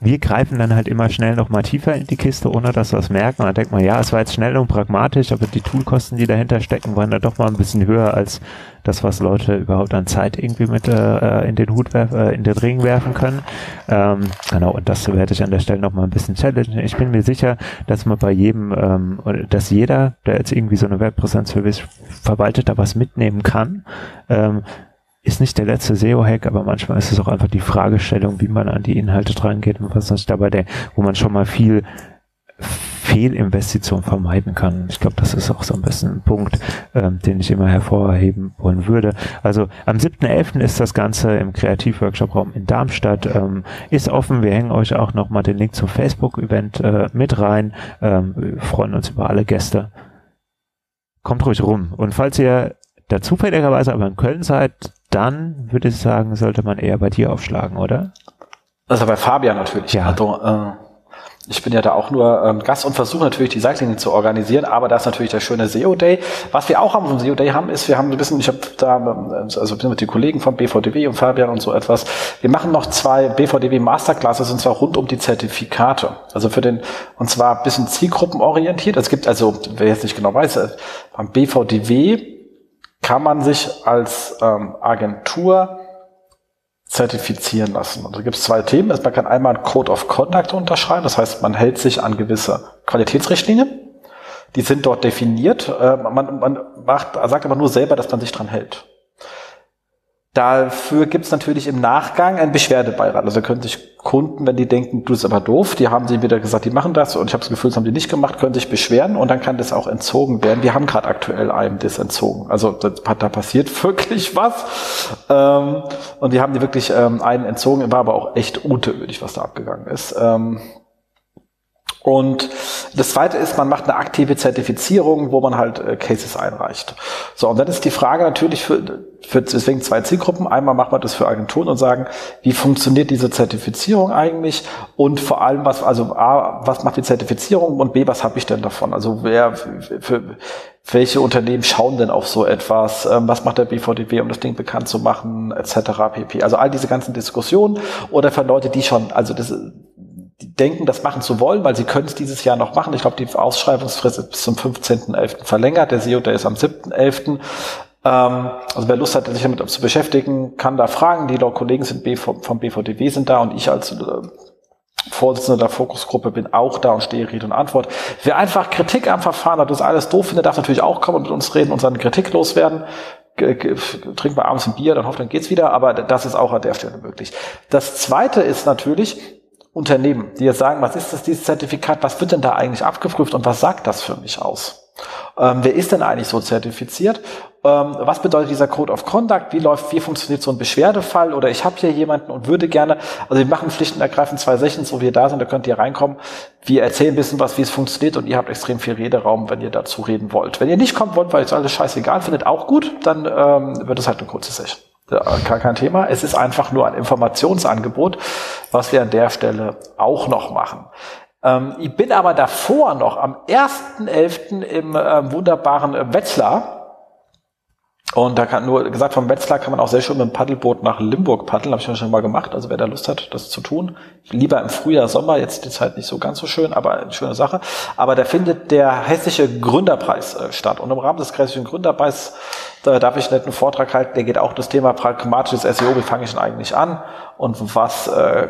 wir greifen dann halt immer schnell noch mal tiefer in die Kiste, ohne dass wir es merken. Und dann denkt man, ja, es war jetzt schnell und pragmatisch, aber die Toolkosten, die dahinter stecken, waren da doch mal ein bisschen höher als das, was Leute überhaupt an Zeit irgendwie mit äh, in den Hut werfen, äh, in den Ring werfen können. Ähm, genau, und das werde ich an der Stelle noch mal ein bisschen challengen. Ich bin mir sicher, dass man bei jedem, ähm, dass jeder, der jetzt irgendwie so eine Webpräsenz verwaltet, da was mitnehmen kann. Ähm, ist nicht der letzte SEO-Hack, aber manchmal ist es auch einfach die Fragestellung, wie man an die Inhalte drangeht und was nicht dabei der, wo man schon mal viel Fehlinvestition vermeiden kann. Ich glaube, das ist auch so ein bisschen ein Punkt, ähm, den ich immer hervorheben wollen würde. Also am 7.11. ist das Ganze im Kreativworkshop-Raum in Darmstadt. Ähm, ist offen. Wir hängen euch auch nochmal den Link zum Facebook-Event äh, mit rein. Ähm, wir freuen uns über alle Gäste. Kommt ruhig rum. Und falls ihr da zufälligerweise aber in Köln seid, dann würde ich sagen, sollte man eher bei dir aufschlagen, oder? Also bei Fabian natürlich. Ja. Also, äh, ich bin ja da auch nur ähm, Gast und versuche natürlich die Cycling zu organisieren, aber das ist natürlich der schöne SEO Day. Was wir auch haben vom SEO Day haben, ist, wir haben ein bisschen, ich habe da, ähm, also mit den Kollegen von BVDW und Fabian und so etwas, wir machen noch zwei BVDW Masterclasses und zwar rund um die Zertifikate. Also für den, und zwar ein bisschen zielgruppenorientiert. Es gibt also, wer jetzt nicht genau weiß, äh, beim BVDW kann man sich als ähm, Agentur zertifizieren lassen. Und da gibt es zwei Themen. Man kann einmal einen Code of Conduct unterschreiben, das heißt, man hält sich an gewisse Qualitätsrichtlinien. Die sind dort definiert. Äh, man, man macht, sagt aber nur selber, dass man sich dran hält. Dafür gibt es natürlich im Nachgang einen Beschwerdebeirat. Also können sich Kunden, wenn die denken, du bist aber doof, die haben sie wieder gesagt, die machen das und ich habe das Gefühl, das haben die nicht gemacht, können sich beschweren und dann kann das auch entzogen werden. Wir haben gerade aktuell einem das entzogen. Also da passiert wirklich was. Ähm, und wir haben die wirklich ähm, einen entzogen, war aber auch echt unnötig, was da abgegangen ist. Ähm, Und das zweite ist, man macht eine aktive Zertifizierung, wo man halt äh, Cases einreicht. So, und dann ist die Frage natürlich für, für deswegen zwei Zielgruppen. Einmal macht man das für Agenturen und sagen, wie funktioniert diese Zertifizierung eigentlich? Und vor allem, was, also A, was macht die Zertifizierung und B, was habe ich denn davon? Also wer für welche Unternehmen schauen denn auf so etwas? Ähm, was macht der BVDW, um das Ding bekannt zu machen, etc. pp. Also all diese ganzen Diskussionen oder für Leute, die schon, also das denken, das machen zu wollen, weil sie können es dieses Jahr noch machen. Ich glaube, die Ausschreibungsfrist ist bis zum 15.11. verlängert. Der SEO, der ist am 7.11. Ähm, also wer Lust hat, sich damit zu beschäftigen, kann da fragen. Die Kollegen sind vom BVDW sind da und ich als äh, Vorsitzender der Fokusgruppe bin auch da und stehe Rede und Antwort. Wer einfach Kritik am Verfahren hat, das alles doof findet, darf natürlich auch kommen und mit uns reden und seine Kritik loswerden. Trinkt mal abends ein Bier, dann hofft, dann geht's wieder, aber das ist auch an der Stelle möglich. Das zweite ist natürlich, Unternehmen, die jetzt sagen, was ist das, dieses Zertifikat, was wird denn da eigentlich abgeprüft und was sagt das für mich aus? Ähm, wer ist denn eigentlich so zertifiziert? Ähm, was bedeutet dieser Code of Conduct? Wie läuft, wie funktioniert so ein Beschwerdefall? Oder ich habe hier jemanden und würde gerne, also wir machen Pflichten ergreifen zwei Sessions, wo wir da sind, da könnt ihr reinkommen. Wir erzählen ein bisschen was, wie es funktioniert und ihr habt extrem viel Rederaum, wenn ihr dazu reden wollt. Wenn ihr nicht kommen wollt, weil es alles scheißegal findet, auch gut, dann ähm, wird es halt eine kurze Session. Gar kein Thema. Es ist einfach nur ein Informationsangebot, was wir an der Stelle auch noch machen. Ähm, ich bin aber davor noch am 1.11. im äh, wunderbaren Wetzlar und da kann nur gesagt, vom Wetzlar kann man auch sehr schön mit dem Paddelboot nach Limburg paddeln. Habe ich schon mal gemacht. Also wer da Lust hat, das zu tun. Lieber im Frühjahr, Sommer. Jetzt die Zeit nicht so ganz so schön, aber eine schöne Sache. Aber da findet der hessische Gründerpreis äh, statt. Und im Rahmen des hessischen Gründerpreis da darf ich einen netten Vortrag halten. Der geht auch das Thema pragmatisches SEO. Wie fange ich denn eigentlich an? Und was äh,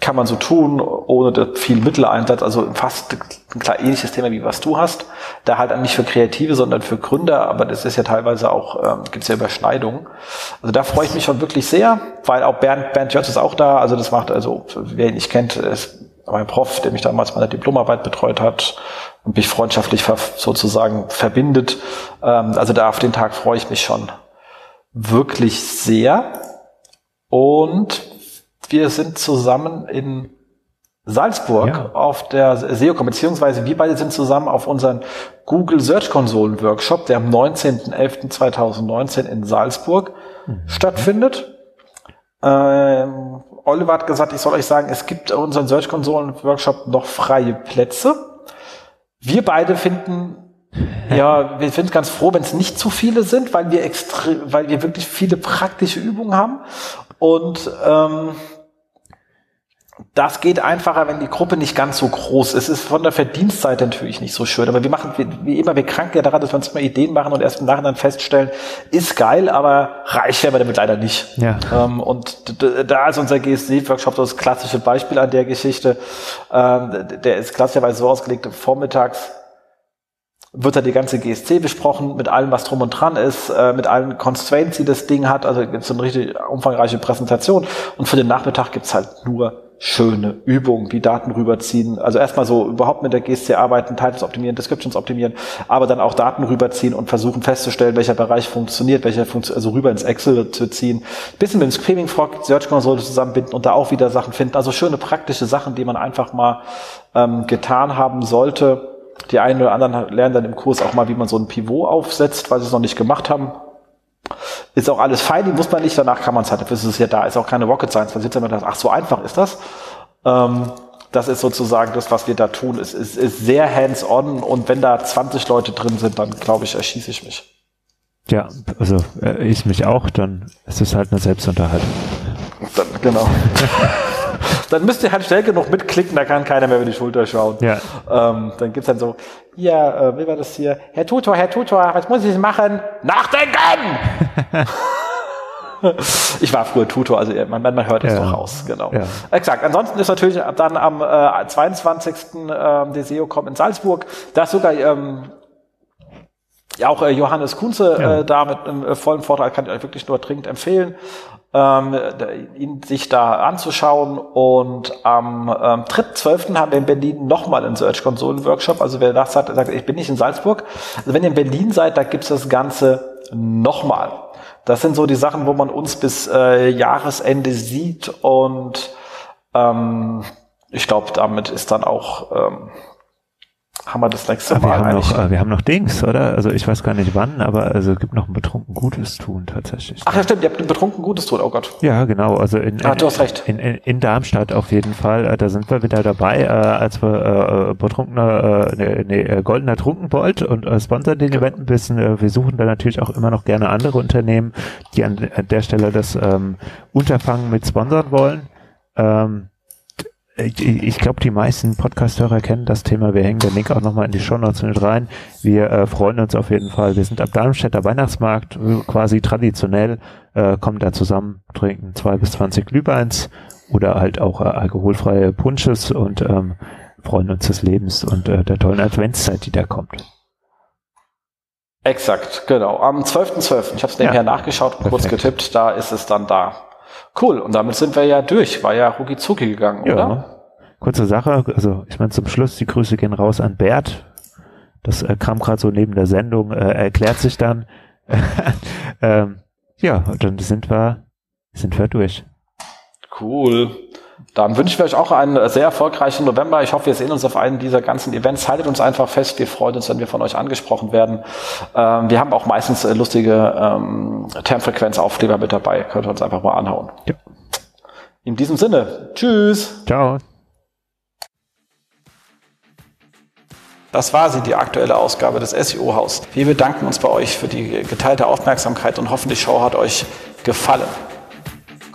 kann man so tun, ohne viel Mitteleinsatz, also fast ein klar ähnliches Thema wie was du hast. Da halt nicht für Kreative, sondern für Gründer, aber das ist ja teilweise auch, ähm, gibt es ja Überschneidungen. Also da freue ich mich schon wirklich sehr, weil auch Bernd, Bernd Jörz ist auch da, also das macht, also wer ihn nicht kennt, ist mein Prof, der mich damals meine Diplomarbeit betreut hat und mich freundschaftlich sozusagen verbindet. Ähm, also da auf den Tag freue ich mich schon wirklich sehr. Und wir sind zusammen in Salzburg ja. auf der SEOCom, beziehungsweise wir beide sind zusammen auf unseren Google Search Konsolen Workshop, der am 19.11.2019 in Salzburg mhm. stattfindet. Ähm, Oliver hat gesagt, ich soll euch sagen, es gibt unseren Search Konsolen Workshop noch freie Plätze. Wir beide finden ja, wir sind ganz froh, wenn es nicht zu viele sind, weil wir extrem, weil wir wirklich viele praktische Übungen haben. Und ähm, das geht einfacher, wenn die Gruppe nicht ganz so groß ist. Es ist von der Verdienstseite natürlich nicht so schön. Aber wir machen, wie immer, wir kranken ja daran, dass wir uns immer Ideen machen und erst im Nachhinein feststellen, ist geil, aber reich werden wir damit leider nicht. Ja. Ähm, und da ist unser GSC-Workshop so das klassische Beispiel an der Geschichte. Ähm, der ist klassischerweise so ausgelegt, vormittags wird da die ganze GSC besprochen, mit allem, was drum und dran ist, äh, mit allen Constraints, die das Ding hat. Also gibt es eine richtig umfangreiche Präsentation. Und für den Nachmittag gibt's halt nur schöne Übungen, die Daten rüberziehen. Also erstmal so überhaupt mit der GSC arbeiten, Titles optimieren, Descriptions optimieren, aber dann auch Daten rüberziehen und versuchen festzustellen, welcher Bereich funktioniert, welcher funktioniert, also rüber ins Excel zu ziehen. Bisschen mit dem Screaming Frog Search Console zusammenbinden und da auch wieder Sachen finden. Also schöne praktische Sachen, die man einfach mal ähm, getan haben sollte. Die einen oder anderen lernen dann im Kurs auch mal, wie man so ein Pivot aufsetzt, weil sie es noch nicht gemacht haben. Ist auch alles fein, die muss man nicht, danach kann man es halt, dafür ist es ja da, ist auch keine Rocket Science, man sitzt ja immer ach, so einfach ist das. Ähm, das ist sozusagen das, was wir da tun. Es ist, ist sehr hands-on und wenn da 20 Leute drin sind, dann glaube ich, erschieße ich mich. Ja, also äh, ich mich auch, dann ist es halt eine Selbstunterhaltung. Dann, genau. dann müsst ihr halt schnell genug mitklicken, da kann keiner mehr über die Schulter schauen. Ja. Ähm, dann gibt's dann so, ja, äh, wie war das hier? Herr Tutor, Herr Tutor, was muss ich machen? Nachdenken! ich war früher Tutor, also man, man hört es ja. doch raus, genau. Ja. Exakt. Ansonsten ist natürlich dann am äh, 22. Ähm, der SEO-Com in Salzburg, da ist sogar ähm, ja, auch äh, Johannes Kunze ja. äh, da mit einem äh, vollen Vortrag kann ich euch wirklich nur dringend empfehlen ihn sich da anzuschauen. Und am ähm, 3.12. haben wir in Berlin nochmal einen Search-Konsolen-Workshop. Also wer das hat, sagt, ich bin nicht in Salzburg. Also wenn ihr in Berlin seid, da gibt's das Ganze nochmal. Das sind so die Sachen, wo man uns bis äh, Jahresende sieht und ähm, ich glaube, damit ist dann auch ähm, haben wir das nächste Ah, wir Mal haben noch, äh, wir haben noch Dings, oder? Also ich weiß gar nicht wann, aber also es gibt noch ein betrunken Gutes tun tatsächlich. Ach ja, stimmt, ihr habt betrunken Gutes tun, oh Gott. Ja, genau. Also in, in, Ah, du hast recht. In, in, in Darmstadt auf jeden Fall. Äh, Da sind wir wieder dabei, äh, als wir äh, betrunkener, äh, nee, nee, äh, goldener Trunkenbold und äh, sponsern den Event ein bisschen. Äh, wir suchen da natürlich auch immer noch gerne andere Unternehmen, die an, an der Stelle das ähm, Unterfangen mit sponsern wollen. Ähm, ich, ich glaube, die meisten Podcast-Hörer kennen das Thema. Wir hängen den Link auch nochmal in die Shownotes mit rein. Wir äh, freuen uns auf jeden Fall. Wir sind am Darmstädter Weihnachtsmarkt, äh, quasi traditionell, äh, kommen da zusammen, trinken zwei bis zwanzig Glühweins oder halt auch äh, alkoholfreie Punches und ähm, freuen uns des Lebens und äh, der tollen Adventszeit, die da kommt. Exakt, genau. Am 12.12. Ich habe es nebenher Ja. nachgeschaut, kurz Perfekt. getippt, da ist es dann da. Cool, und damit sind wir ja durch. War ja rucki zucki gegangen, Ja. oder? Kurze Sache, also ich meine zum Schluss, die Grüße gehen raus an Bert. Das äh, kam gerade so neben der Sendung, äh, erklärt sich dann. ähm, ja, und dann sind wir, sind wir durch. Cool. Dann wünschen wir euch auch einen sehr erfolgreichen November. Ich hoffe, wir sehen uns auf einem dieser ganzen Events. Haltet uns einfach fest. Wir freuen uns, wenn wir von euch angesprochen werden. Ähm, wir haben auch meistens äh, lustige ähm, Termfrequenzaufkleber mit dabei. Könnt ihr uns einfach mal anhauen. Ja. In diesem Sinne, tschüss. Ciao. Das war sie, die aktuelle Ausgabe des SEO-Haus. Wir bedanken uns bei euch für die geteilte Aufmerksamkeit und hoffen, die Show hat euch gefallen.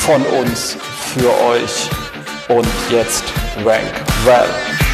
von uns für euch. Und jetzt Rank Well.